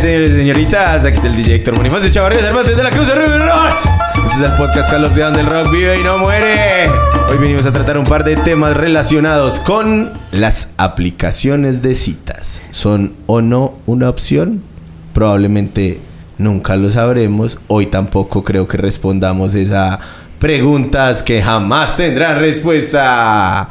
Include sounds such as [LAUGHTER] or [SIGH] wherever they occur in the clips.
Señores y señoritas. Aquí está el DJ Héctor Bonifacio Chavarría Cervantes de la Cruz de Riveros. Este es el podcast Carlos León del Rock Vive y no muere. Hoy venimos a tratar un par de temas relacionados con las aplicaciones de citas. ¿Son o no una opción? Probablemente nunca lo sabremos. Hoy tampoco creo que respondamos esas preguntas que jamás tendrán respuesta.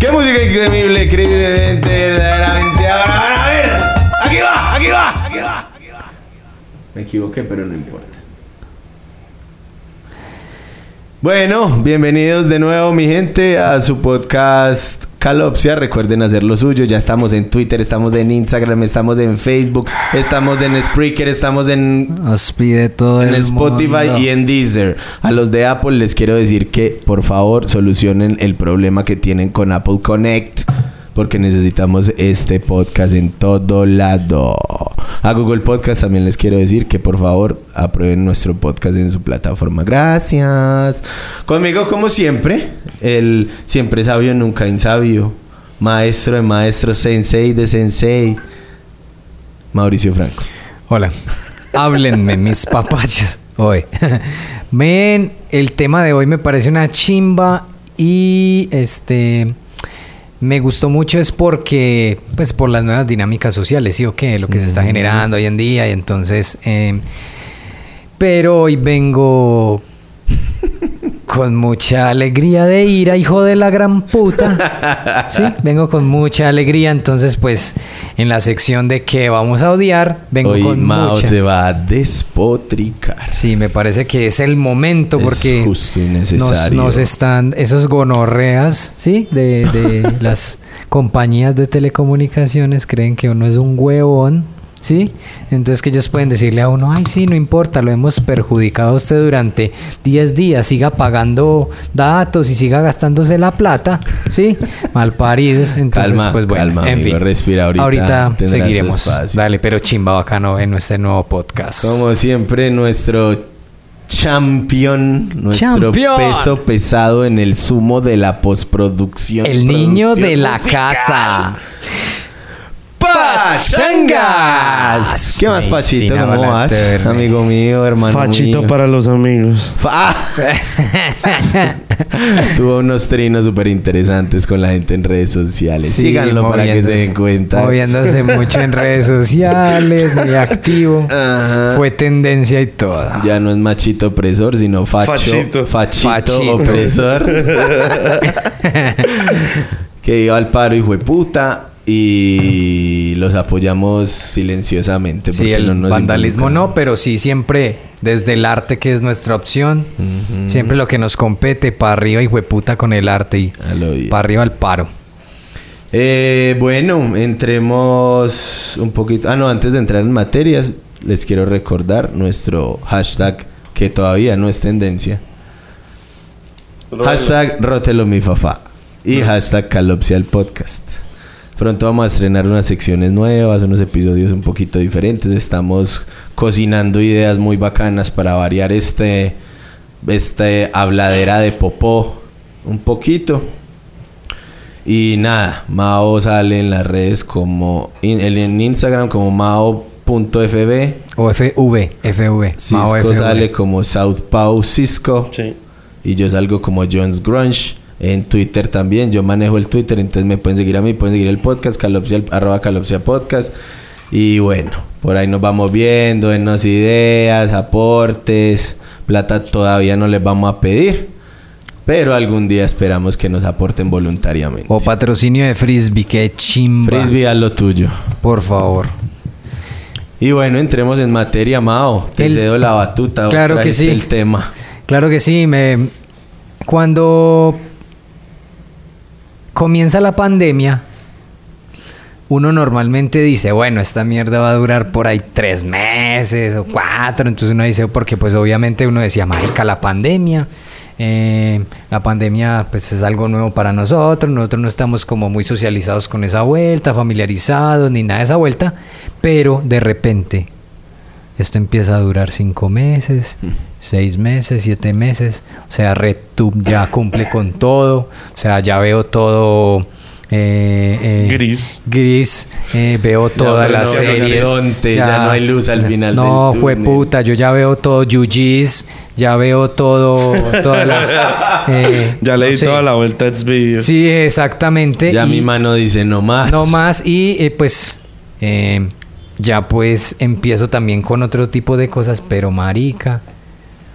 ¡Qué música increíble, increíblemente, verdaderamente! Ahora, a ver, aquí va, aquí va, aquí va, aquí va. Me equivoqué, pero no importa. Bueno, bienvenidos de nuevo, mi gente, a su podcast Calopsia. Recuerden hacer lo suyo. Ya estamos en Twitter, estamos en Instagram, estamos en Facebook, estamos en Spreaker, estamos en Nos pide todo en el Spotify mundo. y en Deezer. A los de Apple les quiero decir que por favor solucionen el problema que tienen con Apple Connect. Porque necesitamos este podcast en todo lado. A Google Podcast también les quiero decir que por favor aprueben nuestro podcast en su plataforma. Gracias. Conmigo como siempre, el siempre sabio, nunca insabio. Maestro de maestro, sensei de sensei. Mauricio Franco. Hola. Háblenme, mis papachos. Hoy. Men, el tema de hoy me parece una chimba y este me gustó mucho es porque pues por las nuevas dinámicas sociales, sí o qué, lo que se está generando hoy en día y entonces eh, pero hoy vengo [LAUGHS] con mucha alegría de ira, hijo de la gran puta. [LAUGHS] Sí, vengo con mucha alegría. Entonces, pues, en la sección de que vamos a odiar, vengo Hoy con Mao mucha. se va a despotricar. Sí, me parece que es el momento Es porque justo y nos, necesario. nos están esos gonorreas, ¿sí? De, de [LAUGHS] las compañías de telecomunicaciones creen que uno es un huevón, ¿sí? Entonces que ellos pueden decirle a uno, ay, sí, no importa, lo hemos perjudicado a usted durante 10 días, siga pagando datos y siga gastándose la plata, ¿sí? [LAUGHS] Malparidos. Entonces, Calma, pues bueno, calma, en amigo, fin. respira ahorita, tendrás seguiremos. espacio. Dale, pero chimba bacano en este nuevo podcast. Como siempre, nuestro champion, nuestro Champion. peso pesado en el sumo de la postproducción. El niño de la musical. casa. ¡Pachangas! ¿Qué más, Pachito? ¿Cómo vas? Amigo mío, hermano Fachito mío. para los amigos. Fa- [LAUGHS] ¡Ah! [LAUGHS] Tuvo unos trinos súper interesantes con la gente en redes sociales. Sí, Síganlo para que se den cuenta. Moviéndose mucho en redes [LAUGHS] sociales, muy activo. Ajá. Fue tendencia y toda. Ya no es machito opresor, sino facho, Fachito. fachito, Fachito. opresor. que iba al paro y fue puta. Y los apoyamos silenciosamente. Sí, porque el no nos vandalismo no, pero sí siempre desde el arte que es nuestra opción. Siempre lo que nos compete para arriba y puta con el arte y para arriba al paro. Eh, bueno, entremos un poquito. Ah, no, antes de entrar en materias, les quiero recordar nuestro hashtag que todavía no es tendencia. Hashtag Rótelo mi fafá. Y hashtag Calopsia el podcast. Pronto vamos a estrenar unas secciones nuevas, unos episodios un poquito diferentes. Estamos cocinando ideas muy bacanas para variar este, este habladera de popó un poquito. Y nada, Mao sale en las redes como in- en- Instagram como mao.fb. O FV, FV. Mao Cisco FV. sale como South Pau Cisco. Sí. Y yo salgo como Jones Grunge. En Twitter también. Yo manejo el Twitter. Entonces me pueden seguir a mí. Pueden seguir el podcast. Calopsia, arroba Calopsia Podcast. Y bueno, por ahí nos vamos viendo. Denos ideas, aportes. Plata todavía no les vamos a pedir. Pero algún día esperamos que nos aporten voluntariamente. O patrocinio de Frisbee, que chimba. Frisbee, haz lo tuyo. Por favor. Y bueno, entremos en materia, Mao. Te El- cedo la batuta. Claro que sí. el tema. Claro que sí, me cuando comienza la pandemia, uno normalmente dice, bueno, esta mierda va a durar por ahí tres meses o cuatro. Entonces uno dice, porque pues obviamente uno decía, marica, la pandemia. eh, la pandemia pues es algo nuevo para nosotros, nosotros no estamos como muy socializados con esa vuelta, familiarizados, ni nada de esa vuelta, pero de repente esto empieza a durar cinco meses, seis meses, siete meses. O sea, RedTube ya cumple con todo. O sea, ya veo todo eh, eh, Gris. Gris. eh, veo todas no las hay series. horizonte, ya no hay luz al final No, del fue túnel. puta. Yo ya veo todo Yujis. Ya veo todo. Todas las. [LAUGHS] eh, Ya no leí sé. toda la vuelta de Xvideos. Sí, exactamente. Ya y- mi mano dice no más. no más y eh, pues eh, ya pues empiezo también con otro tipo de cosas, pero marica.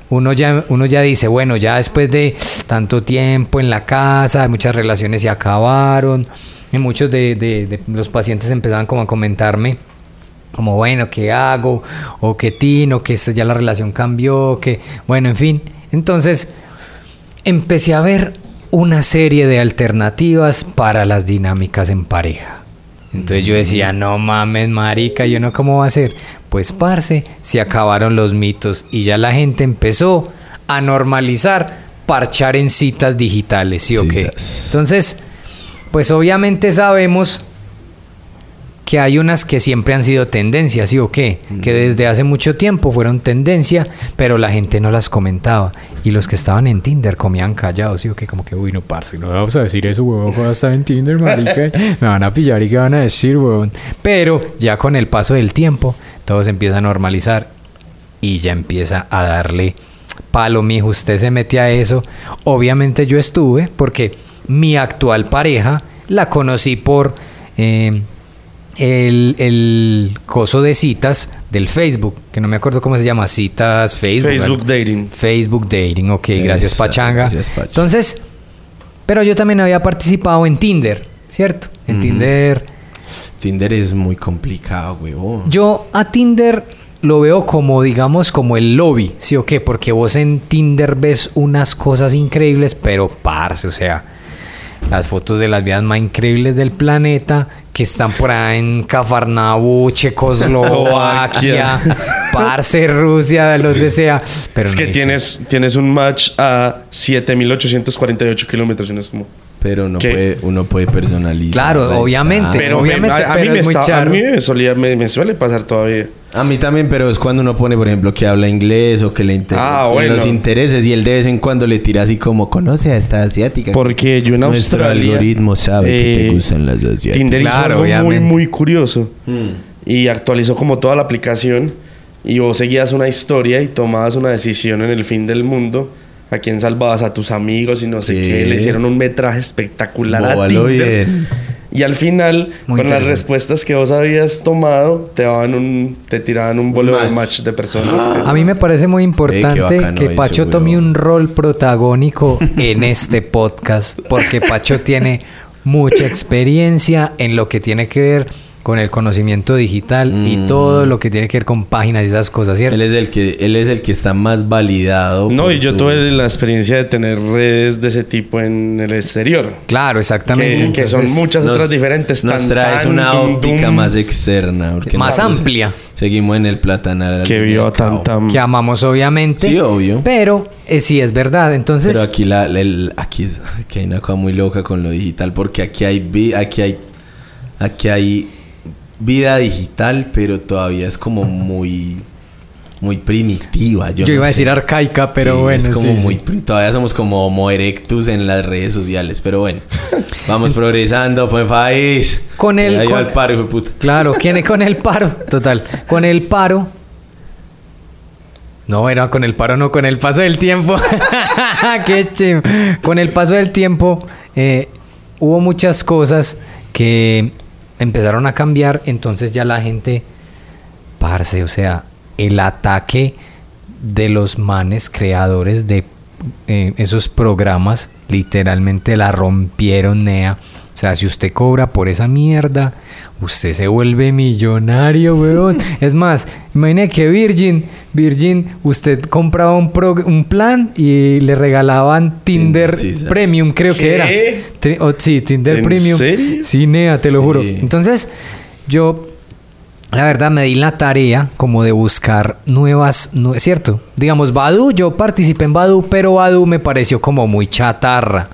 Uno ya, uno ya dice, bueno, ya después de tanto tiempo en la casa, muchas relaciones se acabaron, y muchos de, de- de los pacientes empezaban como a comentarme, como bueno, ¿qué hago? O qué tino, que esto ya la relación cambió, que bueno, en fin. Entonces, empecé a ver una serie de alternativas para las dinámicas en pareja. Entonces yo decía, no mames, marica, yo no cómo va a ser. Pues parce, se acabaron los mitos y ya la gente empezó a normalizar parchar en citas digitales, ¿sí o qué? Entonces, pues obviamente sabemos que hay unas que siempre han sido tendencias, ¿sí o qué? Que desde hace mucho tiempo fueron tendencia, pero la gente no las comentaba. Y los que estaban en Tinder comían callados, ¿sí o qué? Como que, uy, no, parce, no vamos a decir eso, huevón, cuando está en Tinder, marica. [LAUGHS] Me van a pillar y qué van a decir, huevón. Pero ya con el paso del tiempo, todo se empieza a normalizar y ya empieza a darle palo, mijo, usted se mete a eso. Obviamente yo estuve porque mi actual pareja la conocí por eh, el, el coso de citas del Facebook, que no me acuerdo cómo se llama, citas Facebook. Facebook. Dating. Facebook Dating, ok, gracias Pachanga. gracias, Pacha. Entonces, pero yo también había participado en Tinder, ¿cierto? En. Tinder Tinder es muy complicado, huevón. yo a Tinder lo veo como, digamos, como el lobby, ¿sí o qué? Porque vos en Tinder ves unas cosas increíbles, pero parce, o sea, las fotos de las vidas más increíbles del planeta que están por ahí en Cafarnaú, Checoslovaquia, [LAUGHS] parce, Rusia, los desea. Pero es no que tienes, tienes un match a 7848 kilómetros y no es como... Pero uno ¿Qué? puede, uno puede personalizar. Claro, la obviamente. Pero, me- obviamente, a, a pero mí me es muy está- a mí me, solía- me- me suele pasar todavía. A mí también, pero es cuando uno pone, por ejemplo, que habla inglés o que le interesa Ah, bueno. los intereses y él de vez en cuando le tira así como conoce a esta asiática. Porque yo en Nuestro Australia... algoritmo sabe que te eh, gustan las asiáticas. Tinder hizo Claro, algo muy, muy curioso. Mm. Y actualizó como toda la aplicación. Y vos seguías una historia y tomabas una decisión en el fin del mundo. A quién salvabas, a tus amigos y no sé Sí. qué. Le hicieron un metraje espectacular a Tinder. bien. Y al final, Muy con las respuestas que vos habías tomado, te daban un, te tiraban un bolo de match. de personas. que- A mí me parece muy importante que eso, Pacho tome un rol protagónico en este podcast, porque Pacho tiene mucha experiencia en lo que tiene que ver con el conocimiento digital y Mm. todo lo que tiene que ver con páginas y esas cosas, ¿cierto? Él es el que él es el que está más validado. No, y yo su- tuve la experiencia de tener redes de ese tipo en el exterior. Claro, exactamente. Que, que son muchas Nos- otras diferentes. Nos tan, traes tan, una dum, óptica dum, más externa. porque Más amplia. Seguimos en el platanal. Que vio tan, tan... que amamos obviamente. Sí, obvio. Pero eh, sí es verdad, entonces... Pero aquí la, la- el- aquí, aquí hay una cosa muy loca con lo digital porque aquí hay vi- aquí hay aquí hay vida digital, pero todavía es como muy muy primitiva. Yo, yo no iba a decir arcaica, pero Sí, bueno, es como sí, muy sí. todavía somos como homo erectus en las redes sociales, pero bueno, [LAUGHS] vamos progresando, pues país. Con el- con- al paro, hijo de puta. Claro, ¿quién es con el paro? Total, con el paro. No, era con el paro, no, con el paso del tiempo. [LAUGHS] Qué chido. Con el paso del tiempo eh, hubo muchas cosas que empezaron a cambiar, entonces ya la gente, parce, o sea, el ataque de los manes creadores de eh, esos programas literalmente la rompieron, Nea. O sea, si usted cobra por esa mierda, usted se vuelve millonario, weón. [LAUGHS] es más, imagine que Virgin, Virgin, usted compraba un, pro- un plan y le regalaban Tinder. Premium, creo que era. Tri- oh, sí, Tinder ¿En Premium. serio? Sí, Nea, te lo juro. Entonces, yo, la verdad, me di la tarea como de buscar nuevas, nu- ¿cierto? Digamos, Badu, yo participé en Badu, pero Badu me pareció como muy chatarra.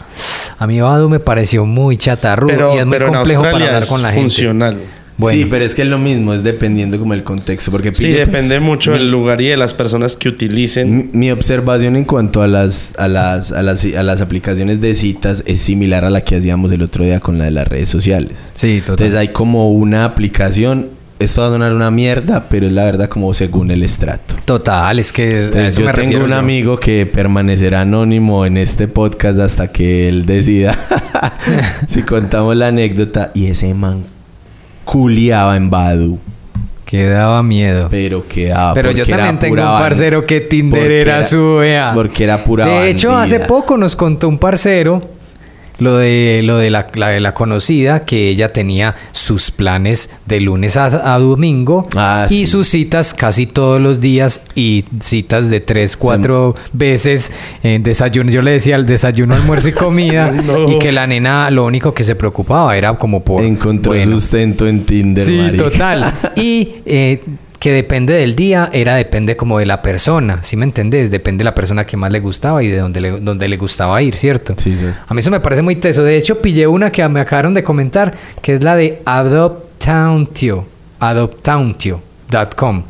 A mí Badu me pareció muy chatarro Pero, y es muy pero complejo para hablar con la gente. funcional. Bueno. Sí, pero es que es lo mismo, es dependiendo como el contexto. Porque Sí, pues, depende mucho mi- del lugar y de las personas que utilicen. Mi, mi observación en cuanto a las, a, las, a, las, a las aplicaciones de citas es similar a la que hacíamos el otro día con la de las redes sociales. Sí, total. Entonces hay como una aplicación, esto va a sonar una mierda, pero es la verdad como según el estrato. Total, es que a Entonces eso yo me tengo un yo. amigo que permanecerá anónimo en este podcast hasta que él decida [LAUGHS] si contamos la anécdota y ese man culiaba en Badu, Que daba miedo. pero quedaba Pero yo también tengo un parcero que Tinder era, su vea. Porque era pura De hecho, hace poco nos contó un parcero lo de lo de la, la de la conocida que ella tenía sus planes de lunes a, a domingo Ah, y sí. sus citas casi todos los días y citas de tres cuatro veces en desayuno yo le decía el desayuno almuerzo y comida [LAUGHS] No. y que la nena lo único que se preocupaba era como por Encontró bueno, sustento en Tinder, Sí, marica. total. [LAUGHS] Y eh, que depende del día, era depende como de la persona, ¿sí me entendés? Depende de la persona que más le gustaba y de dónde le, dónde le gustaba ir, ¿cierto? Sí, sí. A mí eso me parece muy teso. De hecho, pillé una que me acabaron de comentar, que es la de Adoptauntio, adoptauntio.com,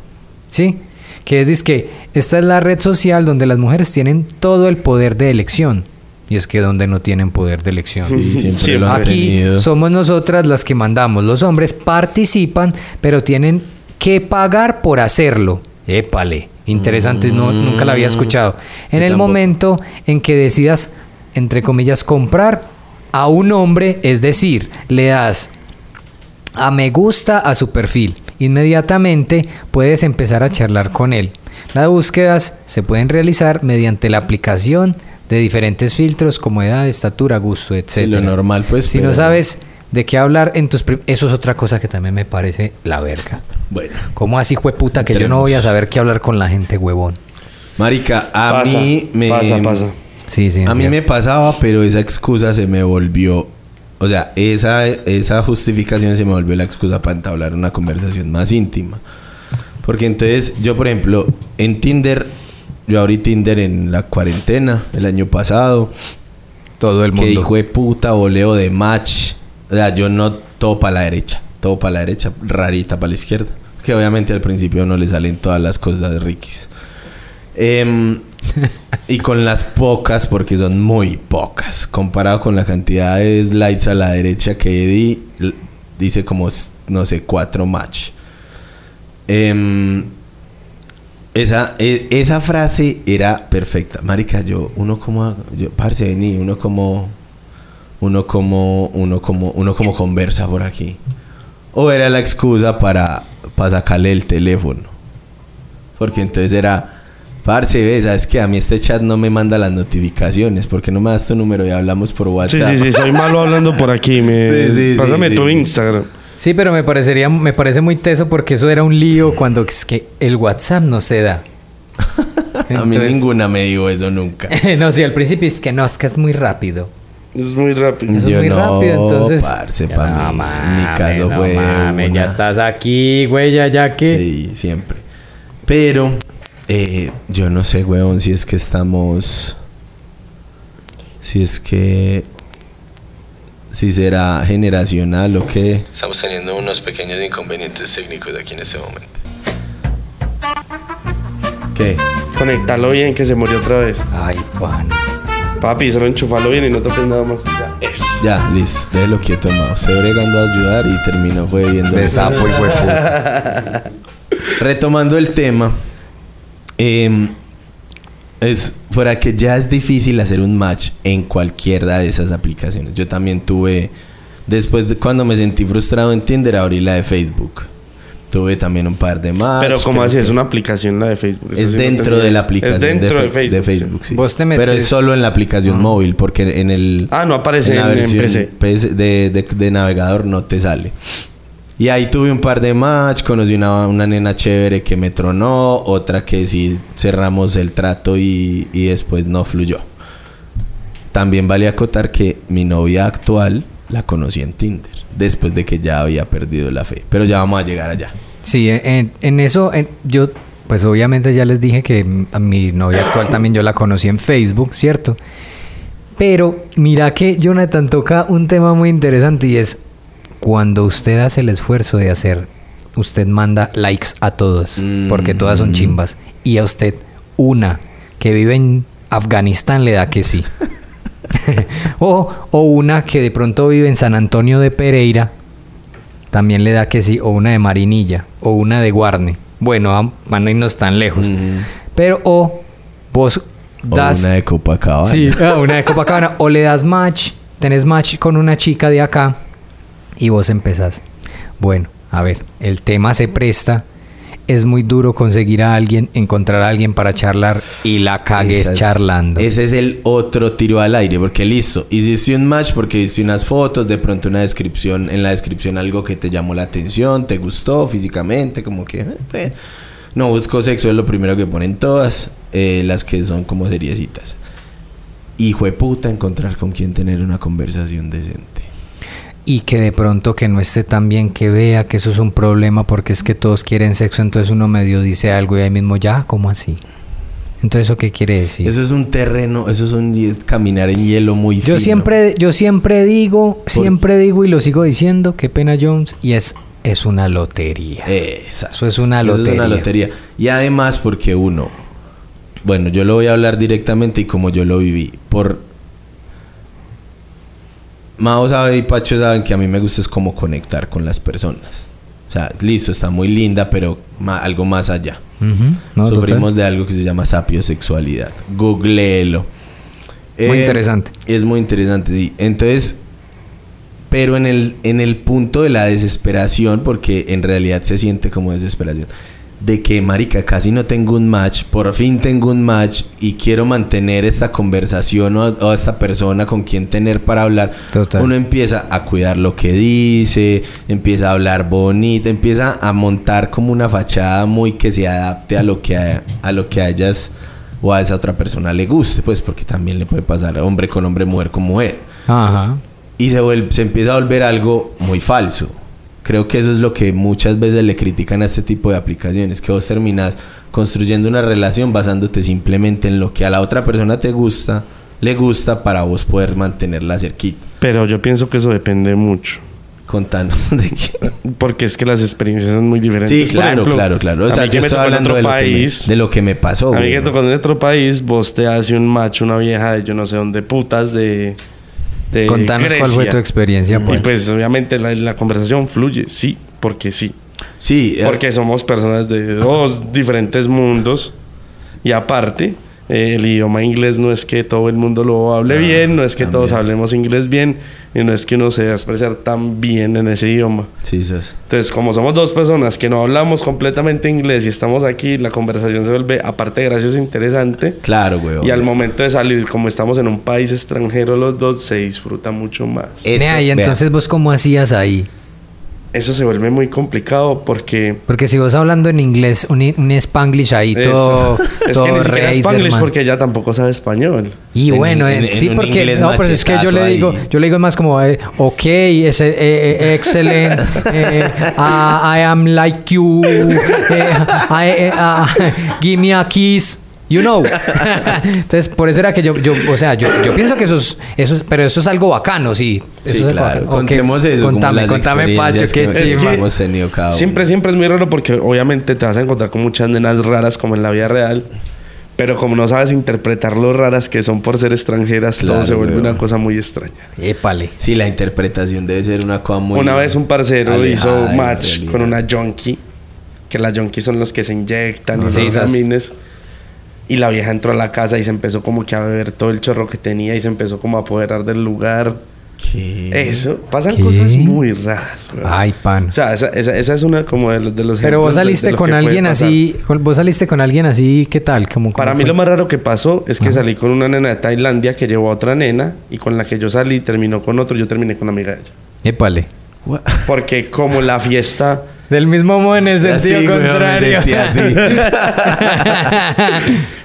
¿sí? Que es, dizque, esta es la red social donde las mujeres tienen todo el poder de elección. Y es que donde no tienen poder de elección. Sí, lo han Aquí tenido. somos nosotras las que mandamos. Los hombres participan, pero tienen que pagar por hacerlo. Épale. Interesante, no, nunca la había escuchado. En Yo el tampoco. momento en que decidas, entre comillas, comprar a un hombre, es decir, le das a me gusta a su perfil. Inmediatamente puedes empezar a charlar con él. Las búsquedas se pueden realizar mediante la aplicación de diferentes filtros como edad, estatura, gusto, etc. Sí, lo normal, pues, Si no sabes de qué hablar en tus... Eso es otra cosa que también me parece la verga. Bueno. ¿Cómo así, puta que yo no voy a saber qué hablar con la gente, huevón? Marica, a Pasa, mí me... pasa, pasa. Sí, sí. A mí me pasaba, pero esa excusa se me volvió... O sea, esa, esa justificación se me volvió la excusa para entablar una conversación más íntima. Porque entonces, yo por ejemplo, en Tinder... Yo abrí Tinder en la cuarentena el año pasado. Todo el Que mundo. hijo de puta voleo de match. O sea, yo no todo para la derecha. Todo para la derecha, rarita para la izquierda. Que obviamente al principio no le salen todas las cosas de Rikis. Em, [LAUGHS] y con las pocas, porque son muy pocas, comparado con la cantidad de slides a la derecha que di, dice como, no sé, cuatro match. Em, esa, e- esa frase era perfecta. Marica, yo, uno como, yo, parce, vení, uno como, uno como, uno como, uno como conversa por aquí. O era la excusa para, para sacarle el teléfono. Porque entonces era, parce, ves, sabes que a mí este chat no me manda las notificaciones. porque no me das tu número y hablamos por Sí, WhatsApp? sí, sí, soy malo hablando por aquí. Me... [LAUGHS] Sí, sí, sí, Pásame sí. tu Instagram. Sí, pero me parecería, me parece muy teso porque eso era un lío cuando es que el WhatsApp no se da. [LAUGHS] a mí ninguna me dijo eso nunca. [LAUGHS] no, sí, al principio es que no, es que es muy rápido. Es muy rápido. Eso Yo es muy no, rápido, entonces. parce, Ya, pa' no mí, en mi caso no fue mames, ya una- estás aquí, güey, ya, ya que. Sí, siempre. Pero, eh, yo no sé, weón, si es que estamos. Si es que. Si será generacional o qué. Estamos teniendo unos pequeños inconvenientes técnicos aquí en este momento. ¿Qué? Conectalo bien que se murió otra vez. Ay, pan. Papi, solo enchufalo bien y no toques nada más. Ya. Eso. Ya, listo, déjelo quieto, Mao. Se bregando a ayudar y terminó fue viendo. De sapo y hueputa. [LAUGHS] Retomando el tema, em, es fuera que ya es difícil hacer un match en cualquiera de esas aplicaciones. Yo también tuve, después de cuando me sentí frustrado en Tinder, abrí la de Facebook. Tuve también un par de más. Pero como así, es una aplicación la de Facebook. Eso Es sí dentro de la aplicación Es dentro de, Fe- Facebook. sí. sí. Vos te Pero es metes- solo en la aplicación móvil, porque en el... Ah, no aparece la en, en versión PC. PC de, de- de navegador no te sale. Y ahí tuve un par de match, conocí una, una nena chévere que me tronó, otra que sí cerramos el trato y, y después no fluyó. También vale acotar que mi novia actual la conocí en Tinder, después de que ya había perdido la fe. Pero ya vamos a llegar allá. Sí, en, en eso en- yo, pues obviamente ya les dije que a mi novia actual también yo la conocí en Facebook, ¿cierto? Pero mira que Jonathan toca un tema muy interesante y es cuando usted hace el esfuerzo de hacer, usted manda likes a todos, porque todas son Mm. chimbas, y a usted una que vive en Afganistán le da que sí. [LAUGHS] o, o una que de pronto vive en San Antonio de Pereira también le da que sí, o una de Marinilla, o una de Guarne. Bueno, am- van a irnos tan lejos. Pero, o vos O das. una de Copacabana. Sí, [LAUGHS] ah, una de Copacabana. O le das match, tenés match con una chica de acá y vos empezás. Bueno, a ver, el tema se presta. Es muy duro conseguir a alguien, encontrar a alguien para charlar y la cagues charlando. Ese es el otro tiro al aire, porque listo, hiciste un match porque hiciste unas fotos, de pronto una descripción, en la descripción algo que te llamó la atención, te gustó físicamente, como que... eh, eh. No busco sexo, es lo primero que ponen todas, eh, las que son como seriecitas. Hijo de puta, encontrar con quien tener una conversación decente. Y que de pronto que no esté tan bien, que vea que eso es un problema porque es que todos quieren sexo, entonces uno medio dice algo y ahí mismo ya, ¿cómo así? Entonces, ¿eso qué quiere decir? Eso es un terreno, eso es un caminar en hielo muy fino. Yo siempre, yo siempre digo, siempre digo y lo sigo diciendo, qué pena Jones, y es, es una lotería. Exacto. Eso es una Eso es lotería. una lotería. Y además porque uno, bueno, yo lo voy a hablar directamente y como yo lo viví, por... Mao sabe y Pacho saben que a mí me gusta es como conectar con las personas. O sea, listo, está muy linda, pero ma- algo más allá. Ujú, no, Sufrimos total. de algo que se llama sapiosexualidad. Googleelo. Muy Eh, interesante. Es muy interesante, sí. Entonces, pero en el, en el punto de la desesperación, porque en realidad se siente como desesperación, de que, marica, casi no tengo un match, por fin tengo un match y quiero mantener esta conversación o, o esta persona con quien tener para hablar, Total. uno empieza a cuidar lo que dice, empieza a hablar bonito, empieza a montar como una fachada muy que se adapte a lo que a, a lo que a ellas o a esa otra persona le guste, pues porque también le puede pasar hombre con hombre, mujer con mujer. Ajá. Y se, vuelve, se empieza a volver algo muy falso. Creo que eso es lo que muchas veces le critican a este tipo de aplicaciones, que vos terminas construyendo una relación basándote simplemente en lo que a la otra persona te gusta, le gusta para vos poder mantenerla cerquita. Pero yo pienso que eso depende mucho. Contanos [LAUGHS] de qué. Porque es que las experiencias son muy diferentes. Sí, claro, ejemplo, claro, claro. O sea, yo estoy hablando de lo, que me, país, de lo que me pasó. A mí que tocó en otro país, vos te hace un macho, una vieja de yo no sé dónde putas de. De Contanos cuál fue tu experiencia, Y pues. pues obviamente la, la conversación fluye, sí, porque sí. Sí, eh, Porque somos personas de dos diferentes mundos. Y aparte, eh, el idioma inglés no es que todo el mundo lo hable Ah, bien, no es que todos también. hablemos inglés bien, y no es que uno se deba expresar tan bien en ese idioma. sí, sos. Entonces, como somos dos personas que no hablamos completamente inglés y estamos aquí, la conversación se vuelve, aparte de graciosa, interesante. Claro, güey. Y al momento de salir, como estamos en un país extranjero los dos, se disfruta mucho más. Nea, y Eso, vea. entonces vos cómo hacías ahí? Eso se vuelve muy complicado porque... Porque si vos hablando en inglés, un, un spanglish ahí todo, Eso. es todo que ni Spanglish man. porque ella tampoco sabe español. Y En- bueno, en- eh, en sí, porque no, pero es que yo le digo, ahí. yo le digo más como, eh, ok, ese, eh, eh, excellent, [LAUGHS] eh, ah, I am like you, eh, I, eh, ah, [LAUGHS] give me a kiss. You know. [LAUGHS] Entonces, por eso era que yo, yo o sea, yo, yo pienso que eso es, eso es- pero eso es algo bacano, sí. Eso Sí, es claro. bacano. Contemos eso. como Contame, las contame, Pacho, qué chimba. que hemos tenido cada uno. Siempre, siempre es muy raro porque obviamente te vas a encontrar con muchas nenas raras como en la vida real. Pero como no sabes interpretar lo raras que son por ser extranjeras, todo se vuelve weón. una cosa muy extraña. Épale. Sí, la interpretación debe ser una cosa muy... una vez un parcero hizo match con una junkie, que las junkies son los que se inyectan y Sí, los esas. gamines. Y la vieja entró a la casa y se empezó como que a beber todo el chorro que tenía y se empezó como a apoderar del lugar. ¿Qué? Eso, pasan ¿Qué? cosas muy raras, güey. Ay, pan. O sea, esa, esa- esa es una como de, los- de los Pero vos ejemplos de- de saliste con alguien así, vos saliste con alguien así, ¿qué tal? Como, Para mí lo más raro que pasó es que salí con una nena de Tailandia que llevó a otra nena y con la que yo salí terminó con otro, yo terminé con una amiga de ella. Épale. What? [LAUGHS] Porque como la fiesta... Del mismo modo en el sentido Así, me contrario. sentí así.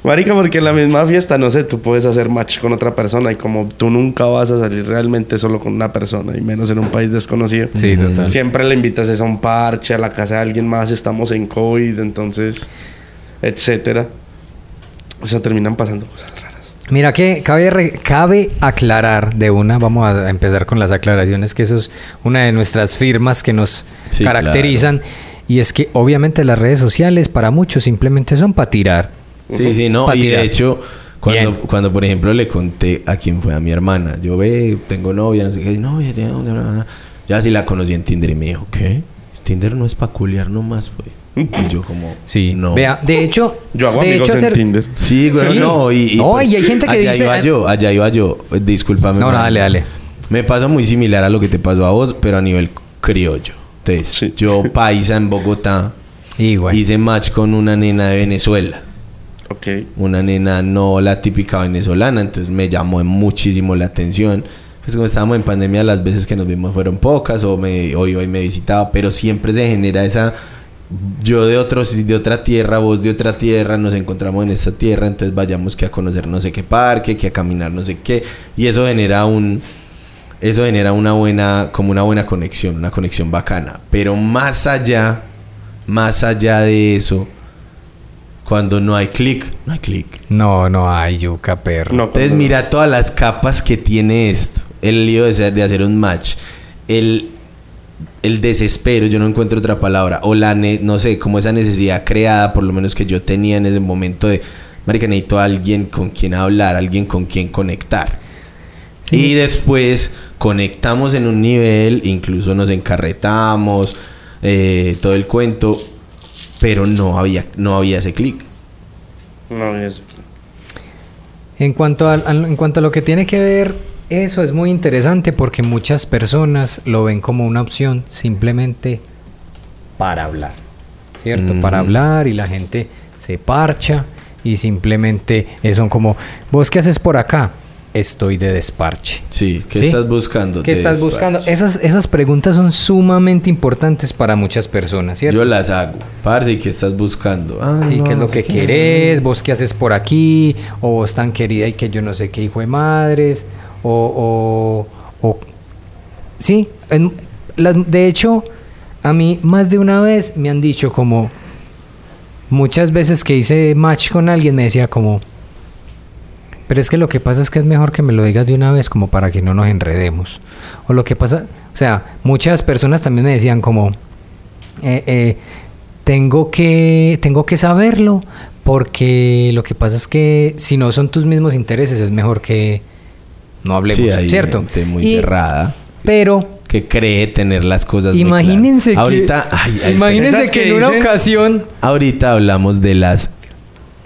Marica, porque en la misma fiesta, no sé, tú puedes hacer match con otra persona y como tú nunca vas a salir realmente solo con una persona y menos en un país desconocido. sí, total. Siempre le invitas es a un parche, a la casa de alguien más, estamos en COVID, entonces, etcétera. O sea, terminan pasando cosas. Mira que cabe, re- cabe aclarar de una, vamos a empezar con las aclaraciones, que eso es una de nuestras firmas que nos Sí, caracterizan. Y es que obviamente las redes sociales para muchos simplemente son para tirar. Sí, sí, no. Y de hecho, cuando, Bien. cuando por ejemplo le conté a quién fue a mi hermana, yo ve, tengo novia, no sé qué, novia, tengo bla, bla, bla". Ya sí la conocí en Tinder y me dijo, ¿qué? Tinder no es peculiar nomás, pues. [LAUGHS] Y yo como, Sí. no. Vea, de hecho, Yo hago de amigos hecho en hacer- Tinder. Sí, güey, Sí. no. Y, No, pues, y hay gente que allá dice- iba yo, allá iba yo. Discúlpame. No, no, dale, dale. Me pasa muy similar a lo que te pasó a vos, pero a nivel criollo. Entonces, Sí. yo paisa en Bogotá, Igual. hice match con una nena de Venezuela. Ok. Una nena no la típica venezolana, entonces me llamó muchísimo la atención. Pues como estábamos en pandemia, las veces que nos vimos fueron pocas o me o iba y me visitaba, pero siempre se genera esa yo de otros de otra tierra, vos de otra tierra, nos encontramos en esta tierra, entonces vayamos que a conocer no sé qué parque, que a caminar no sé qué, y eso genera un eso genera una buena como una buena conexión, una conexión bacana, pero más allá más allá de eso cuando no hay clic, no hay clic. No, no hay yuca, perro. No, Entonces mira todas las capas que tiene esto. El lío de, ser- de hacer un match. El, el desespero, yo no encuentro otra palabra. O la, ne- no sé, como esa necesidad creada, por lo menos que yo tenía en ese momento de, marica, necesito a alguien con quien hablar, alguien con quien conectar. Y después conectamos en un nivel, incluso nos encarretamos, eh, todo el cuento, pero no había, no había ese clic. No, eso. En cuanto, al- en cuanto a lo que tiene que ver, eso es muy interesante porque muchas personas lo ven como una opción simplemente para hablar. ¿Cierto? Para hablar y la gente se parcha y simplemente son como, ¿vos qué haces por acá? Estoy de desparche. Sí, ¿qué ¿Sí? estás buscando? ¿Qué estás buscando? Esas, esas preguntas son sumamente importantes para muchas personas, ¿cierto? Yo las hago. Parce, ¿y ¿qué estás buscando? Ah, Sí, no, ¿qué es lo que querés? ¿Vos qué haces por aquí? ¿O vos tan querida y que yo no sé qué hijo de madres? O... o, o- sí, de hecho, a mí más de una vez me han dicho como... Muchas veces que hice match con alguien me decía como... Pero es que lo que pasa es que es mejor que me lo digas de una vez como para que no nos enredemos. O lo que pasa... O sea, muchas personas también me decían como... eh, eh, tengo que tengo que saberlo porque lo que pasa es que si no son tus mismos intereses es mejor que no hablemos, Sí, hay ¿cierto? gente muy Y- cerrada Pero que cree tener las cosas muy imagínense que. Ahorita, ay, ay, imagínense ¿Esas que que en una dicen? ocasión ahorita hablamos de las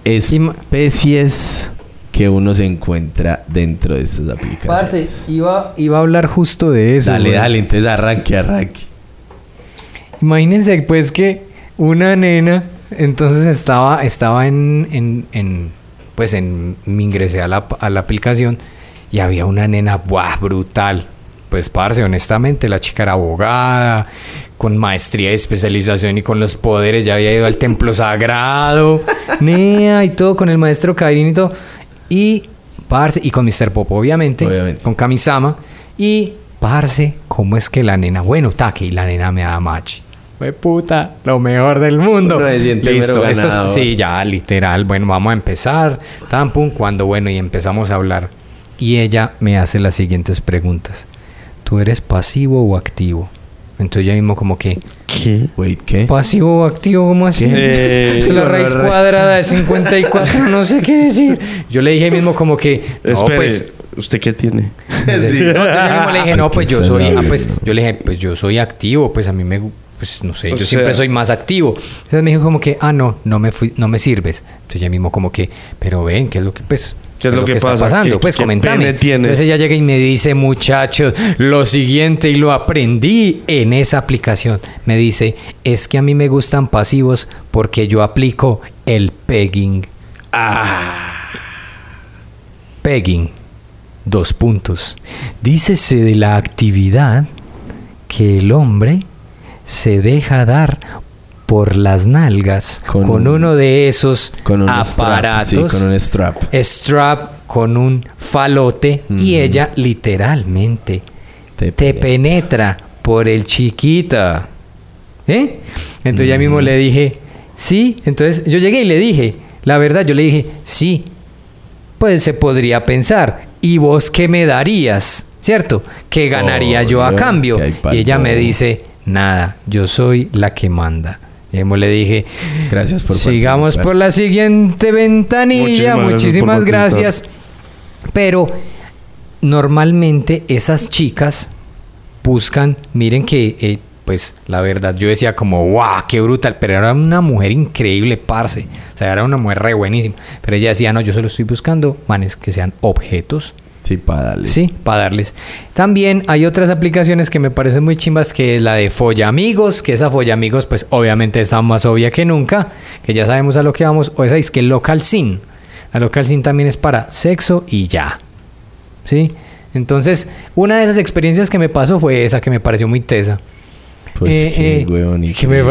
especies que uno se encuentra dentro de estas parce, aplicaciones. iba iba a hablar justo de eso. dale, güey. dale, entonces arranque, arranque. Imagínense pues que una nena entonces estaba estaba en, en, en- pues en me ingresé a la, a la aplicación y había una nena ¡buah! brutal. Pues parce, honestamente la chica era abogada, con maestría y especialización y con los poderes, ya había ido al templo sagrado, [LAUGHS] nea y todo con el maestro Kairin y todo. Y parce y con Mr. Pop obviamente, Obviamente. con Kamisama y parce, ¿cómo es que la nena, bueno, taque y la nena me da match. Fue puta, lo mejor del mundo. Uno esto es- sí, ya, literal. Bueno, vamos a empezar. Tan pum, cuando bueno, y empezamos a hablar. Y ella me hace las siguientes preguntas. ¿Tú eres pasivo o activo? Entonces ya mismo como que, ¿Qué? Wait, ¿qué? pasivo o activo, ¿cómo así? Es la raíz cuadrada de 54, no sé qué decir. Yo le dije ahí mismo como que, no, Espere, pues... ¿usted qué tiene? [LAUGHS] Sí. No, entonces yo mismo le dije, [LAUGHS] no, pues yo soy, ah, pues yo le dije, pues yo soy activo, pues a mí me, pues no sé, O yo siempre sea- soy más activo. Entonces me dijo como que, ah, no, no me fui, no me sirves. Entonces ya mismo como que, pero ven, ¿qué es lo que, pues, ¿Qué es lo que está pasa? pasando? ¿Qué- pues qué comentame. Entonces ella llega y me dice, muchachos, lo siguiente, y lo aprendí en esa aplicación. Me dice, es que a mí me gustan pasivos porque yo aplico el pegging. Pegging. Dos puntos. Dícese de la actividad que el hombre se deja dar por las nalgas Con con, un- uno de esos Con un strap, aparatos sí, con un strap. strap con un falote y ella literalmente Te te, penetra. por el chiquita. ¿Eh? Entonces ya mismo le dije, sí. Entonces yo llegué y le dije, la verdad, yo le dije, sí. Pues se podría pensar, ¿y vos qué me darías? ¿Cierto? ¿Qué ganaría yo a cambio? Y ella me dice, nada, yo soy la que manda. Y mismo le dije, Gracias por Sigamos participar. por la siguiente ventanilla. Muchísimas Muchísimas gracias. Pero normalmente esas chicas buscan, miren que, eh, pues la verdad, yo decía como, wow, qué brutal, pero era una mujer increíble, parce. O sea, era una mujer re buenísima. Pero ella decía, no, yo solo estoy buscando manes que sean objetos. Sí, para darle. Sí, para darles. También hay otras aplicaciones que me parecen muy chimbas, que es la de Folla Amigos, que esa Folla Amigos, pues obviamente está más obvia que nunca, que ya sabemos a lo que vamos, o esa es que Local Sin. La Local Sin también es para sexo y ya. ¿Sí? Entonces, una de esas experiencias que me pasó fue esa que me pareció muy tesa. Pues Eh, qué eh, huevón que me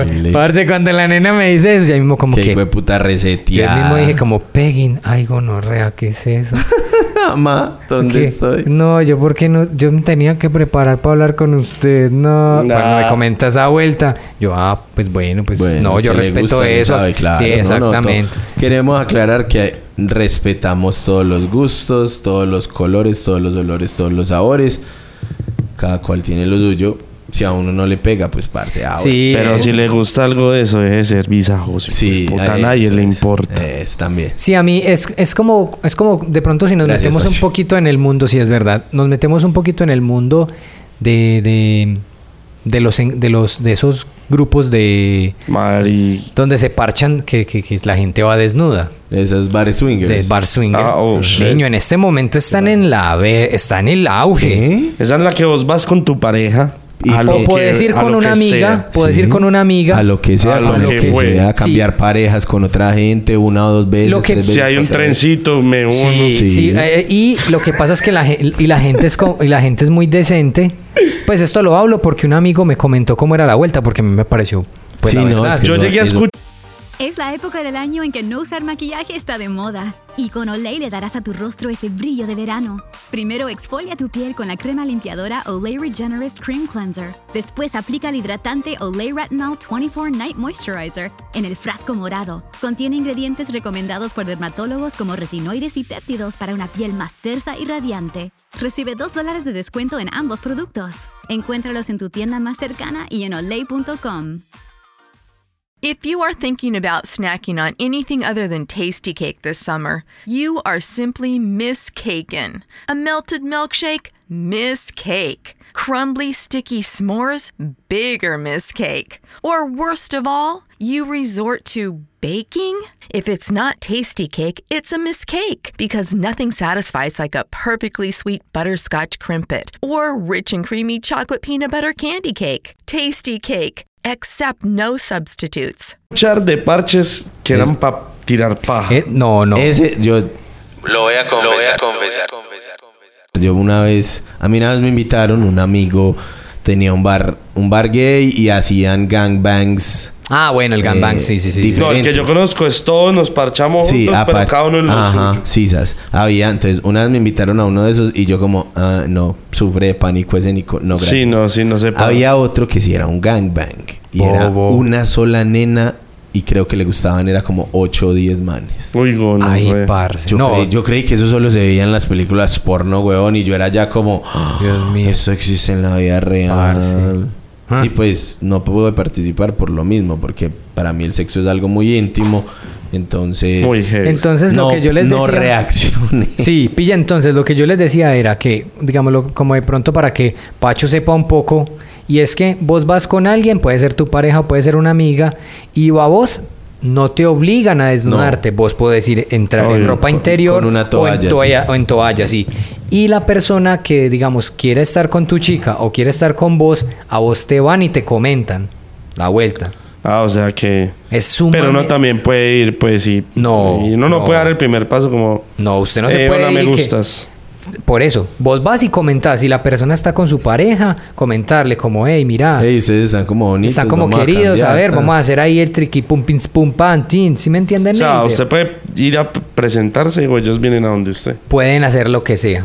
cuando la nena me dice eso, ya mismo como Qué que... de puta Yo reseteada. mismo dije como, Pegging, ay, gonorrea, ¿qué es eso? [LAUGHS] Mamá, ¿dónde ¿Qué? estoy? No, yo porque no, yo me tenía que preparar para hablar con usted. No, Nah. cuando me comenta esa vuelta, yo, ah, pues bueno, pues Bueno, no, yo respeto eso. sabe, claro, sí, no, no, exactamente. queremos aclarar que respetamos todos los gustos, todos los colores, todos los olores, todos los sabores. Cada cual tiene lo suyo. Si a uno no le pega, pues parce, ah, sí, Pero es- si le gusta algo de eso, deje de ser visajoso. Sí, Puta, a eso nadie le importa. Es también. Sí, a mí es, es como es como de pronto si nos Gracias, metemos un poquito en el mundo, si es verdad, nos metemos un poquito en el mundo de de, de los de los de esos grupos de Mari. donde se parchan que, que, que la gente va desnuda. Esas bares swingers. De bar swinger. Ah, oh. Niño, en este momento están en la ve- está en el auge. ¿Qué? Esa es la que vos vas con tu pareja. Y- a lo O que- puedes ir a con una amiga, sea. puedes Sí. ir con una amiga. A lo que sea, A lo con lo que sea, Sí. cambiar parejas con otra gente una o dos veces. Lo que- tres Si hay un tres trencito, me uno. Sí, Sí. sí, eh, y lo que pasa es que la, y la gente es y la gente es muy decente. Pues esto lo hablo porque un amigo me comentó cómo era la vuelta porque a mí me pareció pues Sí, la no, verdad. es que Yo eso- llegué a escuchar. Es la época del año en que no usar maquillaje está de moda. Y con Olay le darás a tu rostro ese brillo de verano. Primero exfolia tu piel con la crema limpiadora Olay Regenerist Cream Cleanser. Después aplica el hidratante Olay Retinol 24 Night Moisturizer en el frasco morado. Contiene ingredientes recomendados por dermatólogos como retinoides y péptidos para una piel más tersa y radiante. Recibe 2 dólares de descuento en ambos productos. Encuéntralos en tu tienda más cercana y en olay.com. If you are thinking about snacking on anything other than tasty cake this summer, you are simply miscaken. A melted milkshake? Miss cake. Crumbly, sticky s'mores? Bigger miss cake. Or worst of all, you resort to baking? If it's not tasty cake, it's a miss cake because nothing satisfies like a perfectly sweet butterscotch crimpet or rich and creamy chocolate peanut butter candy cake. Tasty cake. Accept no substitutes. de parches que eran para tirar paja. Eh, no, no. Ese, yo, Lo voy a confesar. yo una vez, a mí una vez me invitaron, un amigo tenía un bar, un bar gay y hacían gangbangs. Ah, bueno, el gangbang, Eh, sí, sí, sí. diferente. No, el que yo conozco es todos nos parchamos Sí, juntos, pero cada uno en lo Ajá, suyo. sisas. Había, entonces, una vez me invitaron a uno de esos y yo como, ah, no, sufre de pánico escénico, no, gracias. Sí, no, sí, no sé. Había otro que sí era un gangbang. Y era una sola nena y creo que le gustaban, era como 8 o 10 manes. Uy, gono, Ay, parce. Yo, no, creí, yo creí que eso solo se veía en las películas porno, weón, y yo era ya como, "Ah, Dios mío. eso existe en la vida real. Parce. Ah. Y pues no pude participar por lo mismo, porque para mí el sexo es algo muy íntimo, entonces... Muy. Entonces no, lo que yo les no decía reaccioné. [LAUGHS] Sí, pilla, entonces lo que yo les decía era que, digámoslo, como de pronto para que Pacho sepa un poco, y es que vos vas con alguien, puede ser tu pareja, puede ser una amiga, y a vos no te obligan a desnudarte. Vos podés ir entrar en ropa interior con una o, en toalla, o en toalla, sí. Y la persona que, digamos, quiere estar con tu chica o quiere estar con vos, a vos te van y te comentan la vuelta. Ah, o sea que... Es sumamente... Pero uno también puede ir, pues sí. No, Y uno no, no. puede dar el primer paso como... No, usted no se eh, puede hola, ir me gustas. Por eso, vos vas y comentás. Si la persona está con su pareja, comentarle como, hey, mira, Ey, ustedes están como bonitos. están como a queridos. A, ver, vamos a hacer ahí el triqui pum pim pum pan tin. ¿Sí me entienden? O sea, usted puede ir a presentarse o ellos vienen a donde usted. Pueden hacer lo que sea.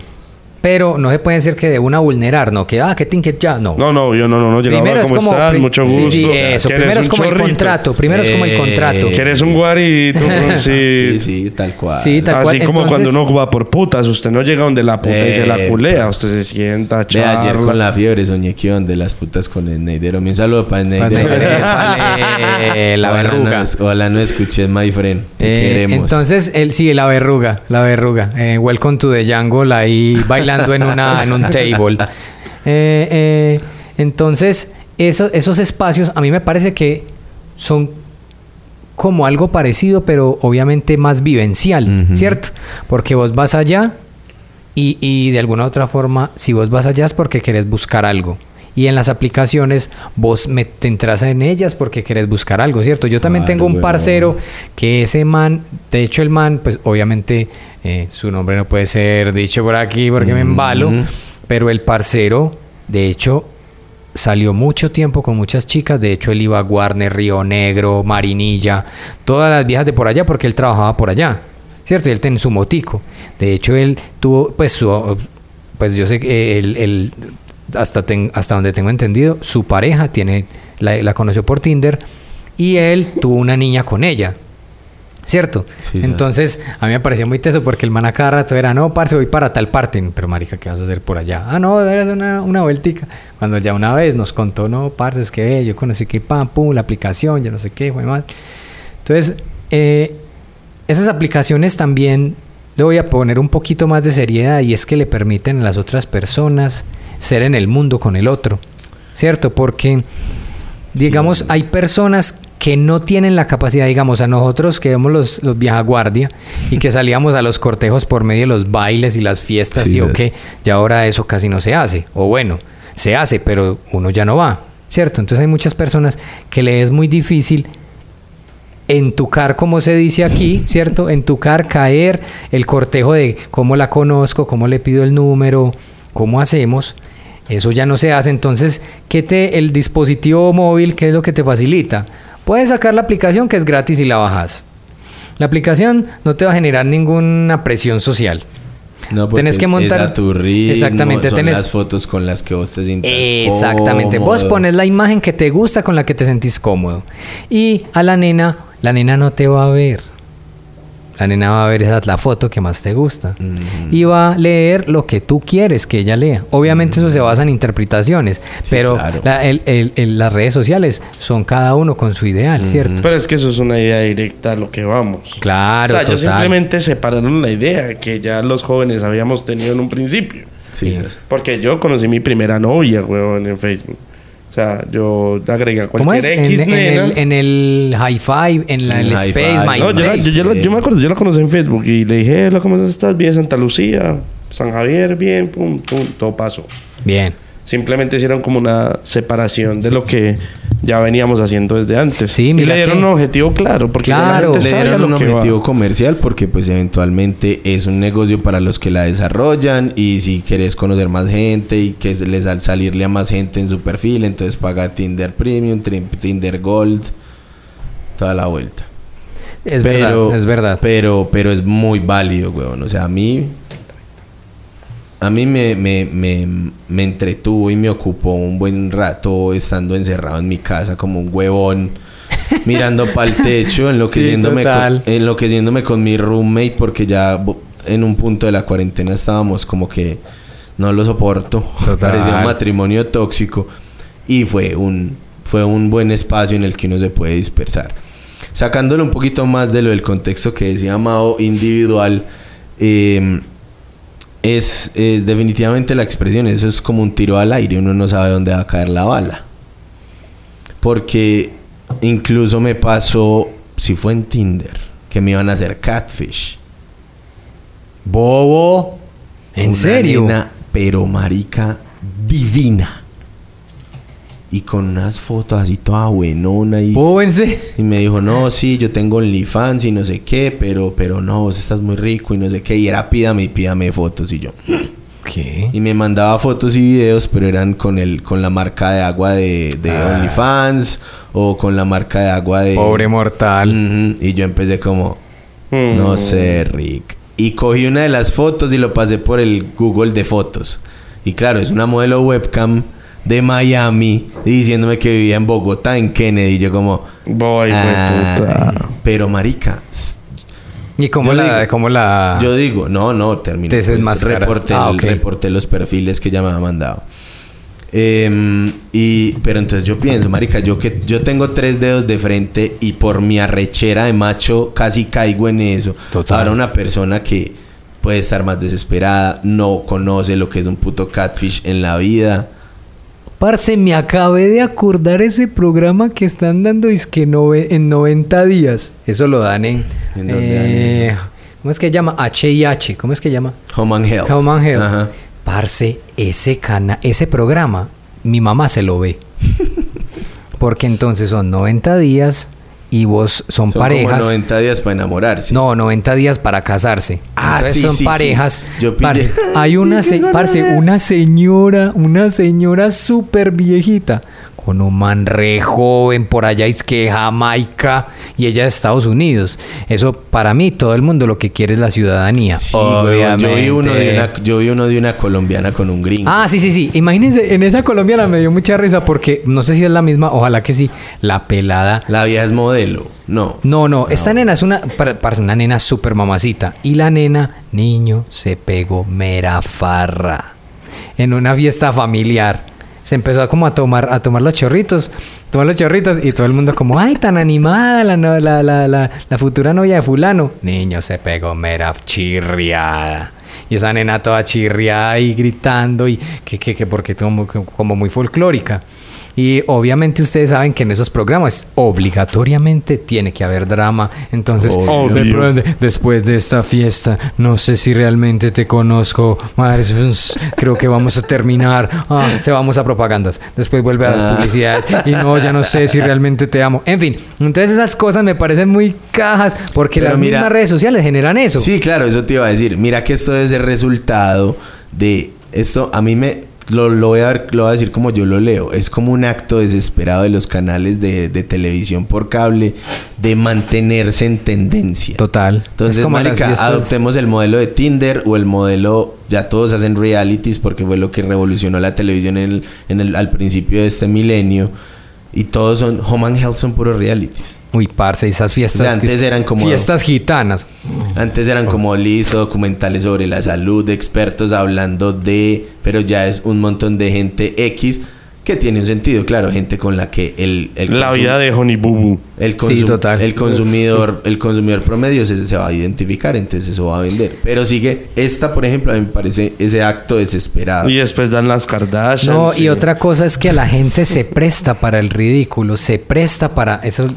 Pero no se puede decir que de una vulnerar, no, que ah, que tinket ya, no. No, no, yo no, no, no. Llegaba, Primero es ¿cómo como. estás? Mucho sí, gusto. Eso. ¿quieres Primero es como el contrato. Primero es como el Eh, contrato. ¿Quieres un guarito? [LAUGHS] sí. Sí, sí, tal cual. Sí, tal cual. Así como cuando uno va por putas, usted no llega donde la puta y se la Eh. culea, usted se sienta, charla. ayer con la fiebre soñé que iban de las putas con el Neidero. Un saludo para el Neidero. [LAUGHS] la Ojalá verruga. no- Ojalá no escuches, my friend. Te Eh, queremos. entonces, él, sí, la verruga, la verruga. Eh, welcome to the jungle, ahí bailando en, una, en un table. Eh, eh, entonces, eso- esos espacios a mí me parece que son como algo parecido, pero obviamente más vivencial. ¿cierto? Porque vos vas allá y, y de alguna otra forma, si vos vas allá es porque querés buscar algo. Y en las aplicaciones vos me, te entras en ellas porque querés buscar algo, ¿cierto? Yo también Claro, tengo un parcero que ese man, de hecho el man, pues obviamente eh, su nombre no puede ser dicho por aquí porque me embalo, pero el parcero, de hecho, salió mucho tiempo con muchas chicas. De hecho, él iba a Warner, Río Negro, Marinilla, todas las viejas de por allá porque él trabajaba por allá. ¿Cierto? Y él tiene su motico. De hecho, él tuvo, pues, su, pues yo sé que él, él- hasta, ten- hasta donde tengo entendido, su pareja tiene, la, la conoció por Tinder y él tuvo una niña con ella. ¿Cierto? Sí. Entonces, a mí me parecía muy teso porque el man a cada rato era, no, parce, voy para tal parte. Pero, marica, ¿qué vas a hacer por allá? Ah, no, eres una, una vueltica. Cuando ya una vez nos contó, no, parce, es que ve, yo conocí que pam, pum, la aplicación, yo no sé qué, fue mal. Entonces, eh, esas aplicaciones también le voy a poner un poquito más de seriedad y es que le permiten a las otras personas ser en el mundo con el otro. ¿Cierto? Porque, digamos, hay personas que no tienen la capacidad, digamos, a nosotros que vemos los, los viajaguardia y que salíamos a los cortejos por medio de los bailes y las fiestas Sí, y o qué, ya ahora eso casi no se hace. O bueno, se hace, pero uno ya no va. ¿Cierto? Entonces hay muchas personas que le es muy difícil entucar, como se dice aquí, ¿cierto? Entucar, caer, el cortejo de cómo la conozco, cómo le pido el número, cómo hacemos. Eso ya no se hace. Entonces, ¿qué te, el dispositivo móvil, qué es lo que te facilita? Puedes sacar la aplicación que es gratis y la bajas. La aplicación no te va a generar ninguna presión social. No, porque tenés que montar- Es a tu ritmo, Exactamente, son tenés- las fotos con las que vos te sientas Exactamente. Vos pones la imagen que te gusta con la que te sentís cómodo. Y a la nena, la nena no te va a ver. La nena va a ver esa la foto que más te gusta. Y va a leer lo que tú quieres que ella lea. Obviamente eso se basa en interpretaciones. pero claro. la- el- el- el- las redes sociales son cada uno con su ideal, ¿cierto? Pero es que eso es una idea directa a lo que vamos. Claro, o sea, ellos total. simplemente separaron la idea que ya los jóvenes habíamos tenido en un principio. Sí. Porque yo conocí mi primera novia, weón, en Facebook. O sea, yo agregué a ¿Cómo es? cualquier En, X en nena. el, en el high five, en la, En el el space. No, yo, la- yo- yo me acuerdo, yo la conocí en Facebook y le dije, hola, ¿cómo estás? Bien, Santa Lucía, San Javier, bien, pum, pum, todo pasó. Bien. Simplemente hicieron como una separación de lo que ya veníamos haciendo desde antes. Sí, y mira le dieron que- un objetivo claro, porque Claro. la gente Le dieron un va. objetivo comercial porque pues eventualmente es un negocio para los que la desarrollan y si quieres conocer más gente y que les al salirle a más gente en su perfil, entonces paga Tinder Premium, Tinder Gold, toda la vuelta. Es pero, verdad, es verdad. Pero, pero es muy válido, weón. O sea, a mí. A mí me, me, me, me entretuvo y me ocupó un buen rato estando encerrado en mi casa como un huevón. [LAUGHS] mirando para el techo, enloqueciéndome, total. con, enloqueciéndome con mi roommate porque ya en un punto de la cuarentena estábamos como que no lo soporto. [LAUGHS] Total. Parecía un matrimonio tóxico. Y fue un, fue un buen espacio en el que uno se puede dispersar. Sacándolo un poquito más de lo del contexto que decía Mao individual, eh, es, es definitivamente la expresión, eso es como un tiro al aire, uno no sabe dónde va a caer la bala. Porque incluso me pasó si fue en Tinder, que me iban a hacer catfish. Bobo. ¿En Una serio? nena, pero marica divina. Y con unas fotos así toda buenona y, y me dijo, no, sí, yo tengo OnlyFans y no sé qué, pero, pero no, vos estás muy rico y no sé qué. Y era pídame y pídame fotos y yo. ¿Qué? Y me mandaba fotos y videos, pero eran con el, con la marca de agua de, de Ah. OnlyFans o con la marca de agua de. Pobre mortal. Y yo empecé como, Mm. no sé, Rick. Y cogí una de las fotos y lo pasé por el Google de fotos. Y claro, es una modelo webcam de Miami diciéndome que vivía en Bogotá, en Kennedy. Yo como... Boy, "Ah, puta. pero marica, ¿Y cómo Yo la, digo- cómo la... yo digo, no, no, terminé. Te desenmascaras. reporté, Ah, el- ok. reporté los perfiles que ella me había mandado. Em, y, pero entonces yo pienso, marica, yo que yo tengo tres dedos de frente y por mi arrechera de macho casi caigo en eso. Total. Ahora una persona que puede estar más desesperada, no conoce lo que es un puto catfish en la vida. Parce, me acabé de acordar ese programa que están dando es que nove- en 90 días. Eso lo dan en... ¿En dónde dan eh, ¿Cómo es que llama? H&H. ¿Cómo es que llama? Home and Health. Home and Health. Ajá. Parce, ese cana ese programa, mi mamá se lo ve. [LAUGHS] Porque entonces son 90 días y vos son, Son parejas. como 90 días para enamorarse. No, 90 días para casarse. Ah, Entonces sí, son sí, sí. parejas. Yo pillé. Parce, hay una, se- parce, una señora, una señora súper viejita, con un man re joven por allá, es que Jamaica, y ella de Estados Unidos. Eso, para mí, todo el mundo lo que quiere es la ciudadanía. Sí, huevón, yo vi uno de Obviamente. una, yo vi uno de una colombiana con un gringo. Ah, sí, sí, sí. Imagínense, en esa colombiana me dio mucha risa porque no sé si es la misma, ojalá que sí. La pelada. La vieja es modelo. No. No, no, esta nena es una, para- parece una nena súper mamacita. Y la nena, niño, se pegó mera farra. En una fiesta familiar. Se empezó a como a tomar, a tomar los chorritos, tomar los chorritos y todo el mundo como, ay, tan animada la, la, la, la, la futura novia de fulano. Niño, se pegó mera chirriada. Y esa nena toda chirriada y gritando y que, que, que porque como, como muy folclórica. Y obviamente ustedes saben que en esos programas obligatoriamente tiene que haber drama. Entonces, de después de esta fiesta, no sé si realmente te conozco. Madre, creo que vamos a terminar. Ah, se vamos a propagandas. Después vuelve a las Ah. publicidades. Y no, ya no sé si realmente te amo. En fin, entonces esas cosas me parecen muy cajas porque Pero las mira- mismas redes sociales generan eso. Sí, claro, eso te iba a decir. Mira que esto es el resultado de esto. A mí me lo, lo voy a ver- lo voy a decir como yo lo leo. Es como un acto desesperado de los canales de, de televisión por cable de mantenerse en tendencia. Total. Entonces, Es como marica, adoptemos el modelo de Tinder o el modelo, ya todos hacen realities porque fue lo que revolucionó la televisión en el- en el- al principio de este milenio. Y todos son, Home and Health son puros realities. Uy, parce, esas fiestas. O sea, antes que- eran como- Fiestas gitanas. Antes eran como listo, documentales sobre la salud, expertos hablando de, pero ya es un montón de gente X que tiene un sentido, claro, gente con la que el, el La vida de Honey Boo Boo. El, Sí, consum- total. el consumidor, el consumidor promedio se, se va a identificar, entonces eso va a vender. Pero sigue, esta por ejemplo, a mí me parece ese acto desesperado. Y después dan las Kardashian. No, sí. y otra cosa es que la [LAUGHS] gente se presta para el ridículo, se presta para eso.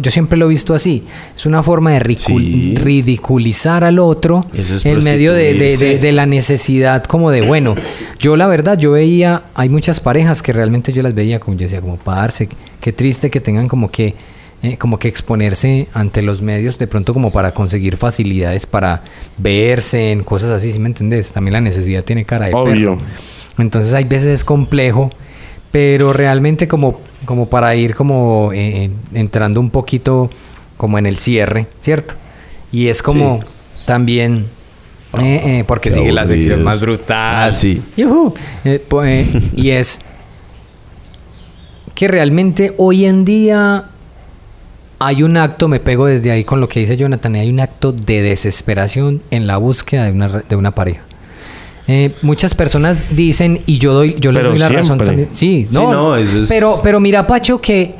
Yo siempre lo he visto así. Es una forma de Sí. ridiculizar al otro Eso es en medio de, de- de- prostituirse. de la necesidad, como de bueno. Yo la verdad, yo veía, hay muchas parejas que realmente yo las veía como yo decía, como parce, qué triste que tengan como que eh, como que exponerse ante los medios de pronto como para conseguir facilidades para verse en cosas así, ¿sí me entendés? También la necesidad tiene cara de Obvio. perro. Entonces hay veces es complejo, pero realmente como, como para ir como eh, entrando un poquito como en el cierre, ¿cierto? Y es como también, eh, eh, porque Qué sigue la sección más brutal. Ah, sí. Eh, eh, y es que realmente hoy en día hay un acto, me pego desde ahí con lo que dice Jonathan, hay un acto de desesperación en la búsqueda de una, re- de una pareja. Eh, muchas personas dicen, y yo doy, yo les Pero doy la razón también. Sí, Sí, no, eso es- pero, pero mira, Pacho, que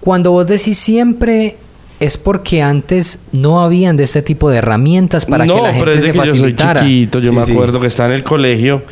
cuando vos decís siempre es porque antes no habían de este tipo de herramientas para no, que la pero gente desde se que yo soy facilitara. chiquito, yo Sí, me sí. acuerdo que estaba en el colegio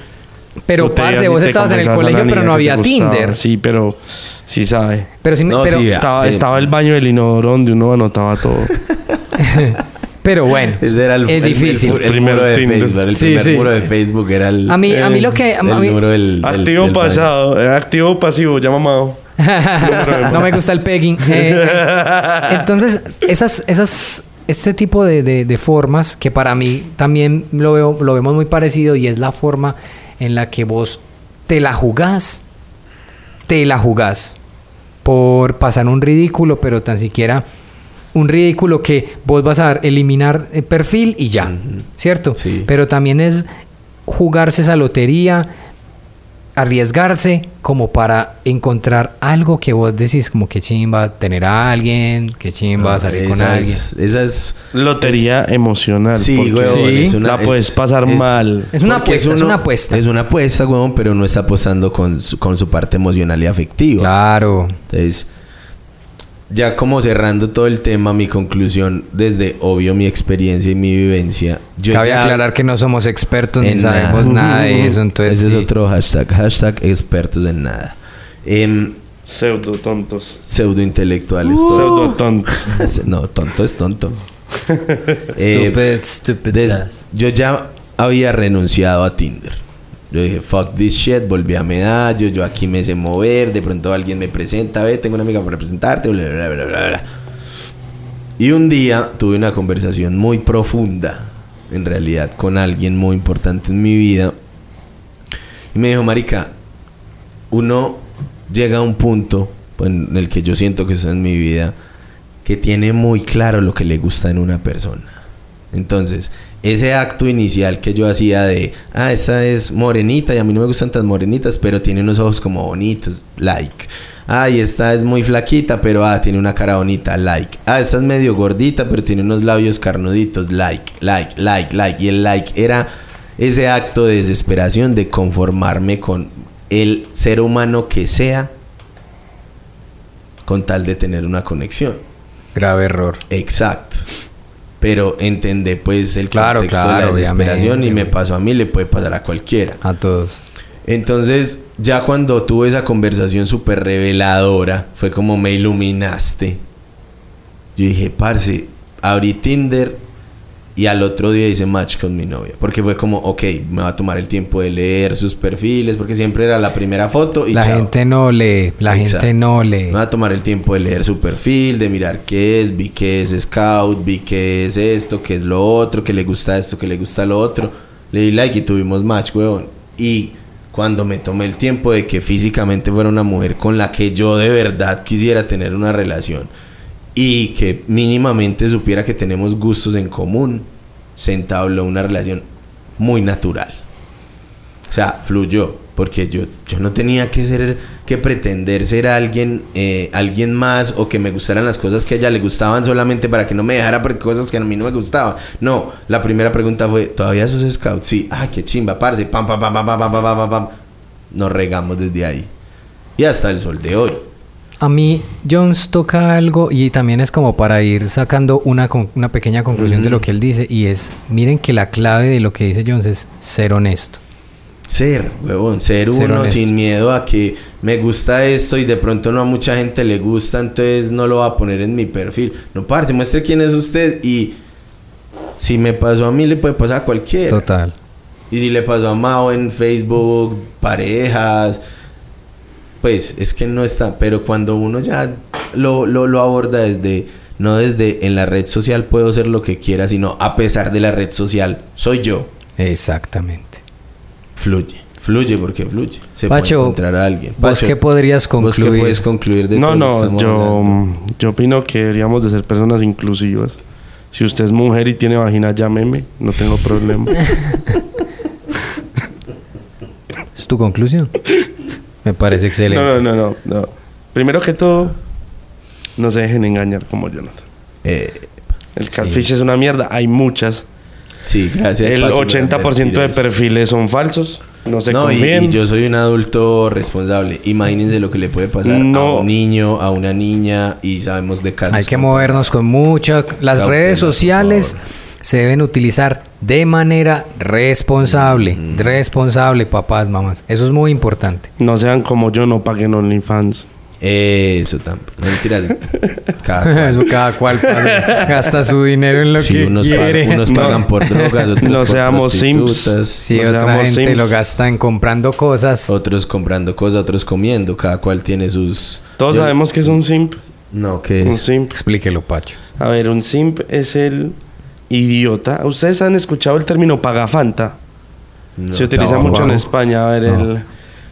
Pero, parce, vos estabas en el colegio, pero no había. Tinder. Sí, pero sí sabe. Pero sí, me- No, pero, sí, Estaba, eh, estaba el baño del inodoro donde uno anotaba todo. [LAUGHS] pero bueno, Ese era el, es el- difícil. El, el Primero muro de Tinder. Facebook. El Sí, primer sí. muro de Facebook era el, a mí, a mí lo que... a el mí- número del, del- activo del pasado, eh, activo pasivo, ya mamado. [LAUGHS] no me gusta el pegging. [LAUGHS] Eh, eh, entonces, esas, esas, este tipo de, de- de formas que para mí también lo veo, lo vemos muy parecido y es la forma en la que vos te la jugás, te la jugás por pasar un ridículo, pero tan siquiera un ridículo que vos vas a eliminar el perfil y ya, ¿cierto? Sí. Pero también es jugarse esa lotería, arriesgarse como para encontrar algo que vos decís como que chimba tener a alguien, que chimba No, salir con alguien. es- Esa es... Lotería emocional. Sí, Sí. es una- La puedes es- pasar es- mal. Es una apuesta, es uno- una apuesta. Es una apuesta, huevón, pero no está apostando con su, con su parte emocional y afectiva. Claro. Entonces, ya como cerrando todo el tema, mi conclusión, desde obvio mi experiencia y mi vivencia, yo Cabe ya aclarar que no somos expertos ni sabemos nada, de eso, entonces Ese sí. es otro hashtag, hashtag expertos en nada. Em, Pseudo tontos. pseudo intelectuales. Pseudo tontos. [LAUGHS] No, tonto es tonto. [LAUGHS] Eh, Stupid, stupid des- yo ya había renunciado a Tinder. Yo dije, fuck this shit, volví a medallo, yo aquí me sé mover, de pronto alguien me presenta, ve, tengo una amiga para presentarte, bla, bla, bla, bla, bla. Y un día tuve una conversación muy profunda, en realidad, con alguien muy importante en mi vida. Y me dijo, marica, uno llega a un punto pues, en el que yo siento que estoy en mi vida, que tiene muy claro lo que le gusta en una persona. Entonces, ese acto inicial que yo hacía de, ah, esta es morenita y a mí no me gustan tan morenitas, pero tiene unos ojos como bonitos, like. Ah, y esta es muy flaquita, pero ah, tiene una cara bonita, like. Ah, esta es medio gordita, pero tiene unos labios carnuditos, like, like, like, like. Y el like era ese acto de desesperación de conformarme con el ser humano que sea con tal de tener una conexión. Grave error. Exacto. Pero entendé pues el Claro, contexto claro, de la desesperación y me pasó a mí, le puede pasar a cualquiera. A todos. Entonces, ya cuando tuve esa conversación súper reveladora, fue como me iluminaste. Yo dije, parce, abrí Tinder y al otro día hice match con mi novia. Porque fue como, ok, me va a tomar el tiempo de leer sus perfiles, porque siempre era la primera foto y La chao. gente no lee, la Exacto. gente no lee. Me va a tomar el tiempo de leer su perfil, de mirar qué es, vi que es scout, vi que es esto, que es lo otro, que le gusta esto, que le gusta lo otro. Le di like y tuvimos match, weón. Y cuando me tomé el tiempo de que físicamente fuera una mujer con la que yo de verdad quisiera tener una relación y que mínimamente supiera que tenemos gustos en común, se entabló una relación muy natural. O sea, fluyó. Porque yo, yo no tenía que ser, que pretender ser alguien, eh, alguien más o que me gustaran las cosas que a ella le gustaban solamente para que no me dejara por cosas que a mí no me gustaban. No, la primera pregunta fue, ¿todavía sos scout? Sí, ah, qué chimba, parce, pam, pam, pam, pam, pam, pam, pam, pam. Nos regamos desde ahí. Y hasta el sol de hoy. A mí Jones toca algo y también es como para ir sacando una, una pequeña conclusión de lo que él dice y es, miren que la clave de lo que dice Jones es ser honesto. Ser, huevón, ser, Ser uno honesto. sin miedo a que me gusta esto y de pronto no a mucha gente le gusta, entonces no lo va a poner en mi perfil. No, parce, muestre quién es usted y si me pasó a mí le puede pasar a cualquiera. Total. Y si le pasó a Mao en Facebook, parejas, pues es que no está. Pero cuando uno ya lo, lo, lo aborda desde, no desde en la red social puedo ser lo que quiera, sino a pesar de la red social, soy yo. Exactamente. Fluye. Fluye porque fluye. Se Pacho, puede encontrar a alguien. ¿vos qué podrías ¿Vos qué concluir? puedes concluir de No, todo lo que no, yo, hablando? yo opino que deberíamos de ser personas inclusivas. Si usted es mujer y tiene vagina, llámeme, no tengo problema. [LAUGHS] ¿Es tu conclusión? [LAUGHS] Me parece excelente. No, no, no, no, no. Primero que todo, no se dejen engañar como Jonathan. Eh, El catfish es una mierda, hay muchas. sí, gracias. El Pacho, por 80% advertir de perfiles son falsos, no se No, y, confíen. y yo soy un adulto responsable. Imagínense lo que le puede pasar a un niño, a una niña, y sabemos de casos. Hay que movernos con mucha... Las redes sociales se deben utilizar de manera responsable. Responsable, papás, mamás. Eso es muy importante. No sean como yo, no paguen OnlyFans. Eso tampoco. Mentiras. [LAUGHS] Cada cual. Eso cada cual paga- gasta su dinero en lo Sí, que unos, quiere. pagan, unos pagan por drogas, otros [LAUGHS] No por seamos simps. prostitutas, Sí, No otra seamos gente sims. lo gasta en comprando cosas. otros comprando cosas, otros comiendo. Cada cual tiene sus... Todos Yo- sabemos que es un simp. No, ¿qué Un es? simp. Explíquelo, Pacho. A ver, un simp es el idiota. ¿Ustedes han escuchado el término pagafanta? No, Se utiliza mucho en España. A ver, No. el,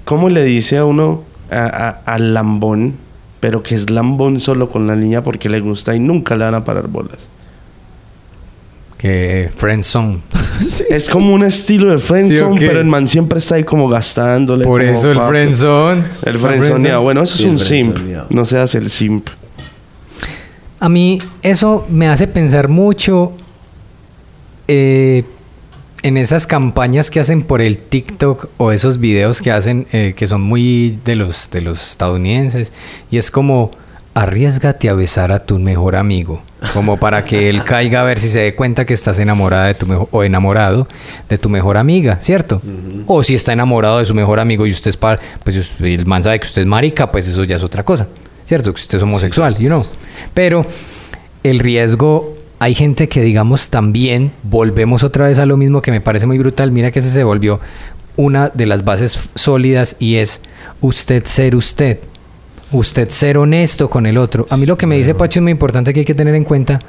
¿cómo le dice a uno al lambón? Pero que es lambón solo con la niña porque le gusta y nunca le van a parar bolas. Que Friendzone. [LAUGHS] Es como un estilo de friendzone, Sí, pero el man siempre está ahí como gastándole. Por como eso el. Friendzone. El friendzoneado. Bueno, eso Sí, es el un simp. No seas el simp. A mí eso me hace pensar mucho eh, en esas campañas que hacen por el TikTok o esos videos que hacen eh, que son muy de los de los estadounidenses y es como arriesgate a besar a tu mejor amigo como para que él [LAUGHS] caiga a ver si se dé cuenta que estás enamorada de tu mejor o enamorado de tu mejor amiga, ¿cierto? O si está enamorado de su mejor amigo y usted es par, pues usted- el man sabe que usted es marica, pues eso ya es otra cosa, ¿cierto? Que usted es homosexual, you know. Pero el riesgo, hay gente que digamos también, volvemos otra vez a lo mismo que me parece muy brutal, mira que ese se volvió una de las bases sólidas y es usted ser usted. Usted ser honesto con el otro. A mí lo que me dice Pacho es muy importante que hay que tener en cuenta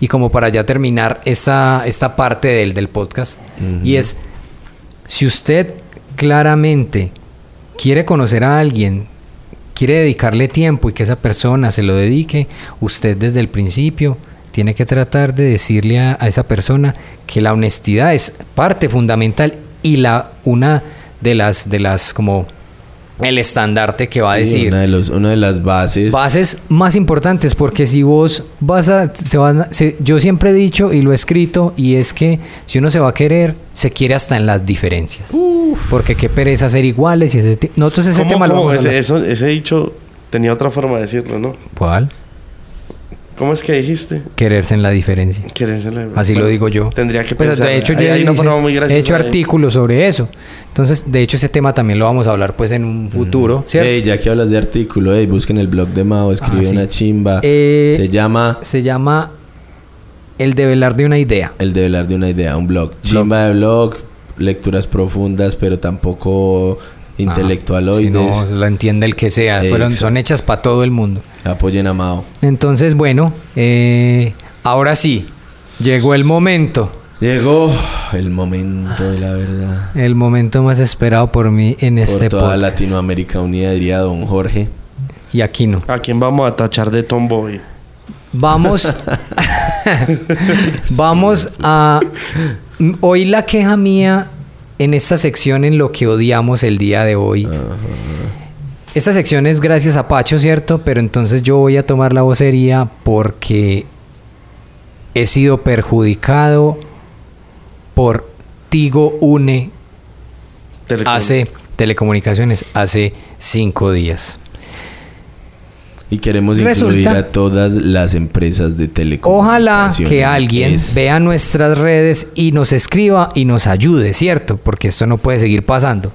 y como para ya terminar esta, esta parte del, del podcast y es si usted claramente quiere conocer a alguien, quiere dedicarle tiempo y que esa persona se lo dedique, usted desde el principio tiene que tratar de decirle a, a esa persona que la honestidad es parte fundamental y la una de las de las como el estandarte que va a Sí, decir Una de, los, una de las bases. bases más importantes porque si vos vas a, se van a- se- yo siempre he dicho y lo he escrito y es que si uno se va a querer se quiere hasta en las diferencias porque qué pereza ser iguales y ese nosotros ese ¿Cómo, tema lo vamos a Ese, eso- ese dicho tenía otra forma de decirlo, ¿no? ¿cuál? ¿Cómo es que dijiste? quererse en la diferencia ¿Quieres Así lo digo yo. Tendría que Pues, pensar. de hecho, hay, yo hay una hice- muy he hecho artículos sobre eso. Entonces, de hecho, ese tema también lo vamos a hablar pues en un futuro, ¿cierto? Ey, ya que hablas de artículo, ey, busquen el blog de Mao, escribe Ah, sí. una chimba. Eh, Se llama Se llama El develar de una idea. El develar de una idea, un blog. Chimba de blog, lecturas profundas, pero tampoco intelectualoides. Si no, lo entiende el que sea. Fueron, son hechas para todo el mundo. Apoyen a Mao. Entonces, bueno, eh, ahora sí, llegó el momento. Llegó el momento de la verdad. El momento más esperado por mí en Por este toda podcast. Latinoamérica Unida, diría don Jorge. Y aquí no. ¿A quién vamos a tachar de tomboy? Vamos. [LAUGHS] [LAUGHS] vamos a. Hoy la queja mía en esta sección en lo que odiamos el día de hoy. Esta sección es gracias a Pacho, ¿cierto? Pero entonces yo voy a tomar la vocería porque he sido perjudicado por Tigo Une hace telecomunicaciones hace cinco días. Y queremos Resulta- incluir a todas las empresas de Ojalá telecomunicaciones. que alguien Es- vea nuestras redes y nos escriba y nos ayude, ¿cierto? Porque esto no puede seguir pasando.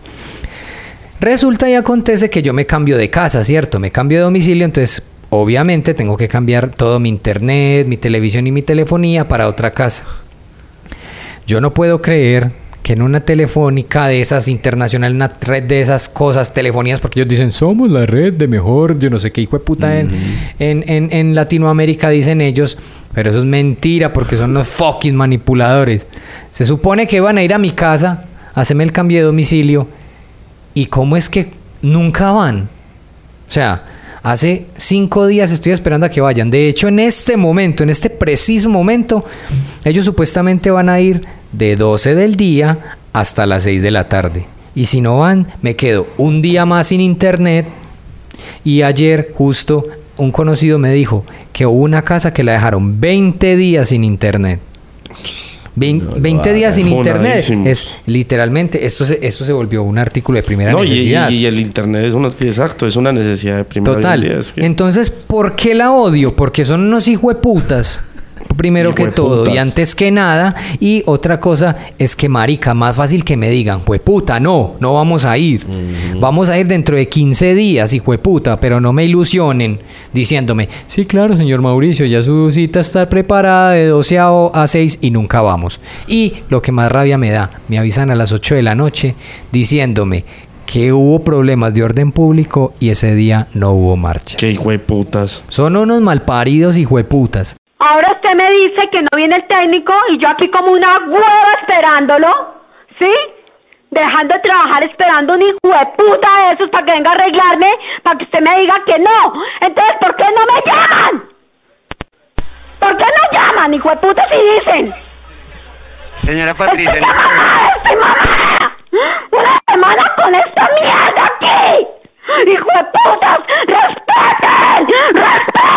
Resulta y acontece que yo me cambio de casa, ¿cierto? Me cambio de domicilio, entonces obviamente tengo que cambiar todo mi internet, mi televisión y mi telefonía para otra casa. Yo no puedo creer que en una telefónica de esas internacional, una red de esas cosas, telefonías, porque ellos dicen, somos la red de mejor, yo no sé qué hijo de puta en, en, en, en Latinoamérica, dicen ellos, pero eso es mentira porque son los fucking manipuladores. Se supone que van a ir a mi casa, a hacerme el cambio de domicilio, y cómo es que nunca van. O sea, hace cinco días estoy esperando a que vayan. De hecho, en este momento, en este preciso momento, ellos supuestamente van a ir de 12 del día hasta las 6 de la tarde. Y si no van, me quedo un día más sin internet. Y ayer justo un conocido me dijo que hubo una casa que la dejaron 20 días sin internet. Vein- No lo 20 días sin internet. Es literalmente, esto se, esto se volvió un artículo de primera No, necesidad. y- y el internet es una... Exacto, es una necesidad de primera Total. hoy en día, es que- Entonces, ¿por qué la odio? Porque son unos hijueputas. Primero que todo y Hijueputas. antes que nada. Y otra cosa es que, marica, más fácil que me digan, puta, no, no vamos a ir. Vamos a ir dentro de 15 días, puta, pero no me ilusionen diciéndome, sí, claro, señor Mauricio, ya su cita está preparada de 12 a, o- a 6 y nunca vamos. Y lo que más rabia me da, me avisan a las 8 de la noche diciéndome que hubo problemas de orden público y ese día no hubo marcha. Qué hijo de putas. Son unos malparidos hijueputas. Usted me dice que no viene el técnico y yo aquí como una hueva esperándolo, ¿sí? Dejando de trabajar esperando un hijo de puta de esos para que venga a arreglarme, para que usted me diga que no. Entonces, ¿por qué no me llaman? ¿Por qué no llaman, hijo de puta, si dicen? Señora ¡Estoy Patricia, le- mamada, estoy mamada! ¡Una semana con esta mierda aquí! ¡Hijo de putas! ¡Respeten! ¡Respeten!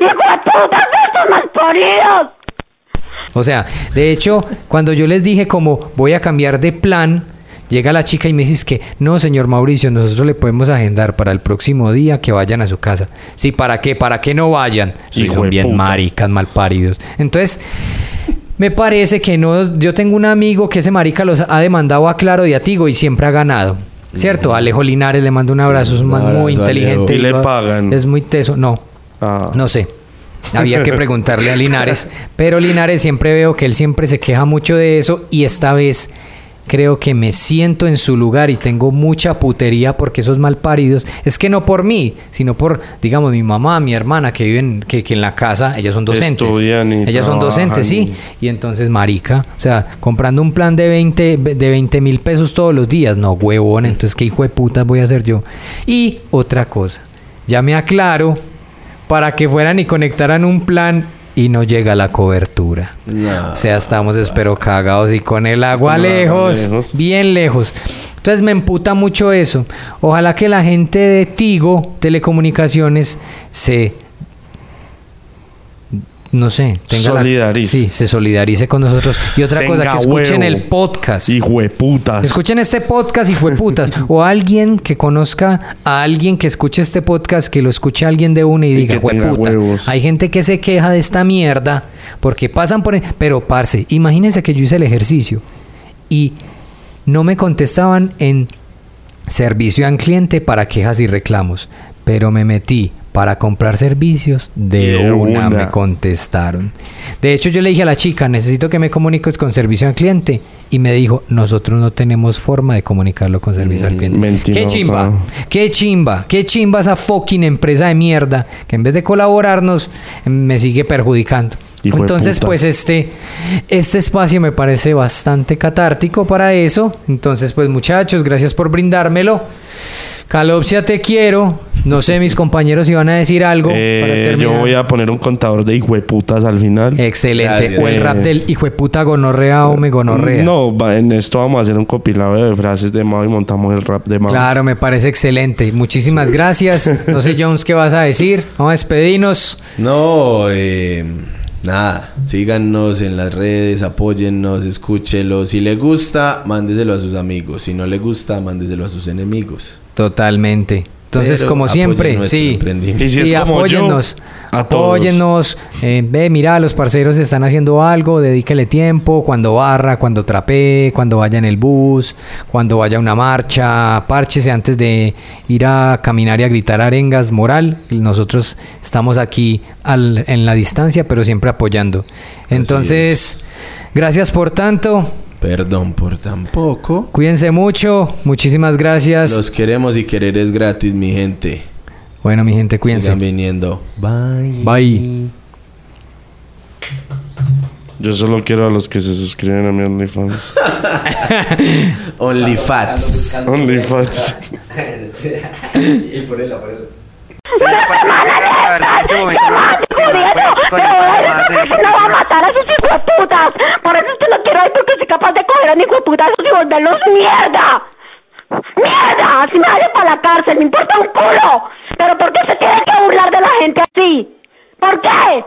¡Hijo de putas malparidos! O sea, de hecho, cuando yo les dije como voy a cambiar de plan, llega la chica y me dice que no, señor Mauricio, nosotros le podemos agendar para el próximo día que vayan a su casa. Sí, ¿para qué? ¿Para qué no vayan? Sí, Hijo son bien putas. maricas, malparidos. Entonces, me parece que no. Yo tengo un amigo que ese marica los ha demandado a Claro y a Tigo y siempre ha ganado. ¿Cierto? Alejo Linares le mando un abrazo, es un man muy abrazo, inteligente. Alejo. ¿Y le pagan? Es muy teso. No, Ah. no sé. Había que [LAUGHS] preguntarle a Linares. Pero Linares siempre veo que él siempre se queja mucho de eso. Y esta vez creo que me siento en su lugar y tengo mucha putería porque esos malparidos. Es que no por mí, sino por, digamos, mi mamá, mi hermana que viven, que, que en la casa, ellas son docentes. Estudian y ellas son docentes, sí. Y entonces, marica, o sea, comprando un plan de 20 de 20 mil pesos todos los días. No, huevón, entonces, ¿qué hijo de putas voy a hacer yo? Y otra cosa, ya me aclaro para que fueran y conectaran un plan y no llega la cobertura. No. O sea, estamos espero cagados y con el agua lejos. bien lejos. Entonces me emputa mucho eso. Ojalá que la gente de Tigo Telecomunicaciones se no sé, tenga la- Solidarice. sí, se solidarice con nosotros. Y otra cosa, que escuchen huevo. el podcast. Hijo de putas. Escuchen este podcast, hijo de putas. o alguien que conozca a alguien que escuche este podcast, que lo escuche alguien de una y, Y diga, que hijo de tenga puta. huevos. Hay gente que se queja de esta mierda porque pasan por. Pero, parce, imagínense que yo hice el ejercicio y no me contestaban en servicio al cliente para quejas y reclamos, pero me metí para comprar servicios de, De una, una. me contestaron. De hecho, yo le dije a la chica, necesito que me comuniques con servicio al cliente. Y me dijo, nosotros no tenemos forma de comunicarlo con servicio al Mm, cliente. mentirosa. Qué chimba, qué chimba, qué chimba esa fucking empresa de mierda que en vez de colaborarnos me sigue perjudicando. Hijo Entonces, pues este, este espacio me parece bastante catártico para eso. Entonces, pues muchachos, gracias por brindármelo. Calopsia, te quiero. No sé, mis compañeros si van a decir algo Eh, para yo terminar. voy a poner un contador de hijo de putas al final. Excelente. Gracias. O el rap del hijo de puta gonorrea o me gonorrea. No, va- en esto vamos a hacer un compilado de frases de Mao y montamos el rap de Mao. Claro, me parece excelente. Muchísimas gracias. No sé, Jones, ¿qué vas a decir? Vamos a despedirnos. No, eh, nada. Síganos en las redes, apóyennos, escúchelo. Si le gusta, mándeselo a sus amigos. Si no le gusta, mándeselo a sus enemigos. Totalmente. Entonces, Pero como siempre, sí. Y si sí, yo, apóyennos. a todos. apóyennos. Eh, ve, mira, los parceros están haciendo algo, dedíquele tiempo, cuando barra, cuando trapee, cuando vaya en el bus, cuando vaya a una marcha, párchese antes de ir a caminar y a gritar arengas moral. Nosotros estamos aquí al- en la distancia, pero siempre apoyando. Entonces, gracias por tanto. Perdón por tan poco. Cuídense mucho. Muchísimas gracias. Los queremos y querer es gratis, mi gente. Bueno, mi gente, cuídense. Sigan viniendo. Bye. Bye. Yo solo quiero a los que se suscriben a mi OnlyFans. Only Fats. [LAUGHS] OnlyFans. [LAUGHS] ¡Una semana de estas! de mierda. ¡Mierda! Si me vaya para la cárcel, me importa un culo. Pero ¿por qué se tiene que burlar de la gente así? ¿Por qué?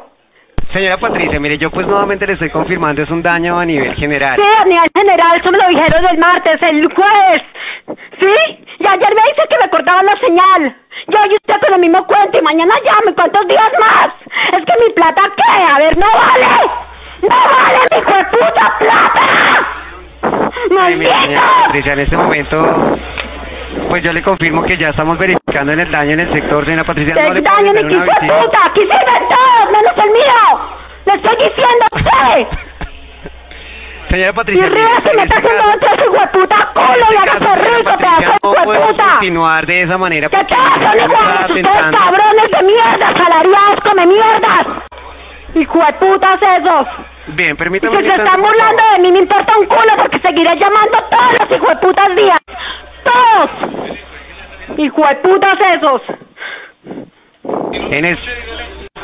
Señora Patricia, mire, yo pues nuevamente le estoy confirmando, es un daño a nivel general. Sí, a nivel general, eso me lo dijeron el martes, el jueves. ¿Sí? Y ayer me dice que me cortaban la señal. Yo y usted con el mismo cuento y mañana llame, ¿cuántos días más? Es que mi plata, ¿qué? A ver, no vale. ¡No vale mi puta plata! Patricia, en este momento, pues yo le confirmo que ya estamos verificando en el daño en el sector, señora Patricia. ¡Qué No le daño ni que visita. puta! ¡Aquí sirven todos, menos el mío! ¡Le estoy diciendo a usted! [LAUGHS] Señora Y Patricia, ríe si en me este está haciendo otro hijo de puta culo y hágase rico, pedazo de puta! continuar de esa manera. ¿Qué porque te hacen, está igual? Ustedes cabrones de mierda, salariados, come mierdas! ¡Hijo de putas esos! Bien, Y permítame si se están burlando de mí, me importa un culo porque seguiré llamando todos los hijo de putas días. ¡Todos! ¡Hijo de putas esos! En es-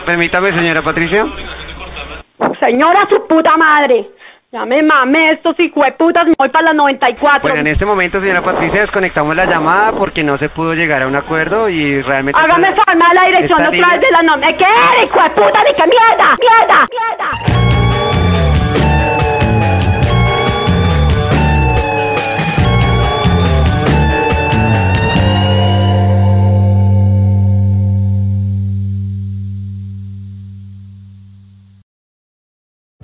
Permítame, señora Patricia. Señora su puta madre. Ya me mamé estos hijo de putas, me voy para las 94. Bueno, en este momento, señora Patricia, desconectamos la llamada porque no se pudo llegar a un acuerdo y realmente... Hágame formar la dirección Esta otra línea- vez de la nombre. ¿Qué eres, hijo de puta? ¡Ni qué mierda! ¡Mierda! ¡Mierda!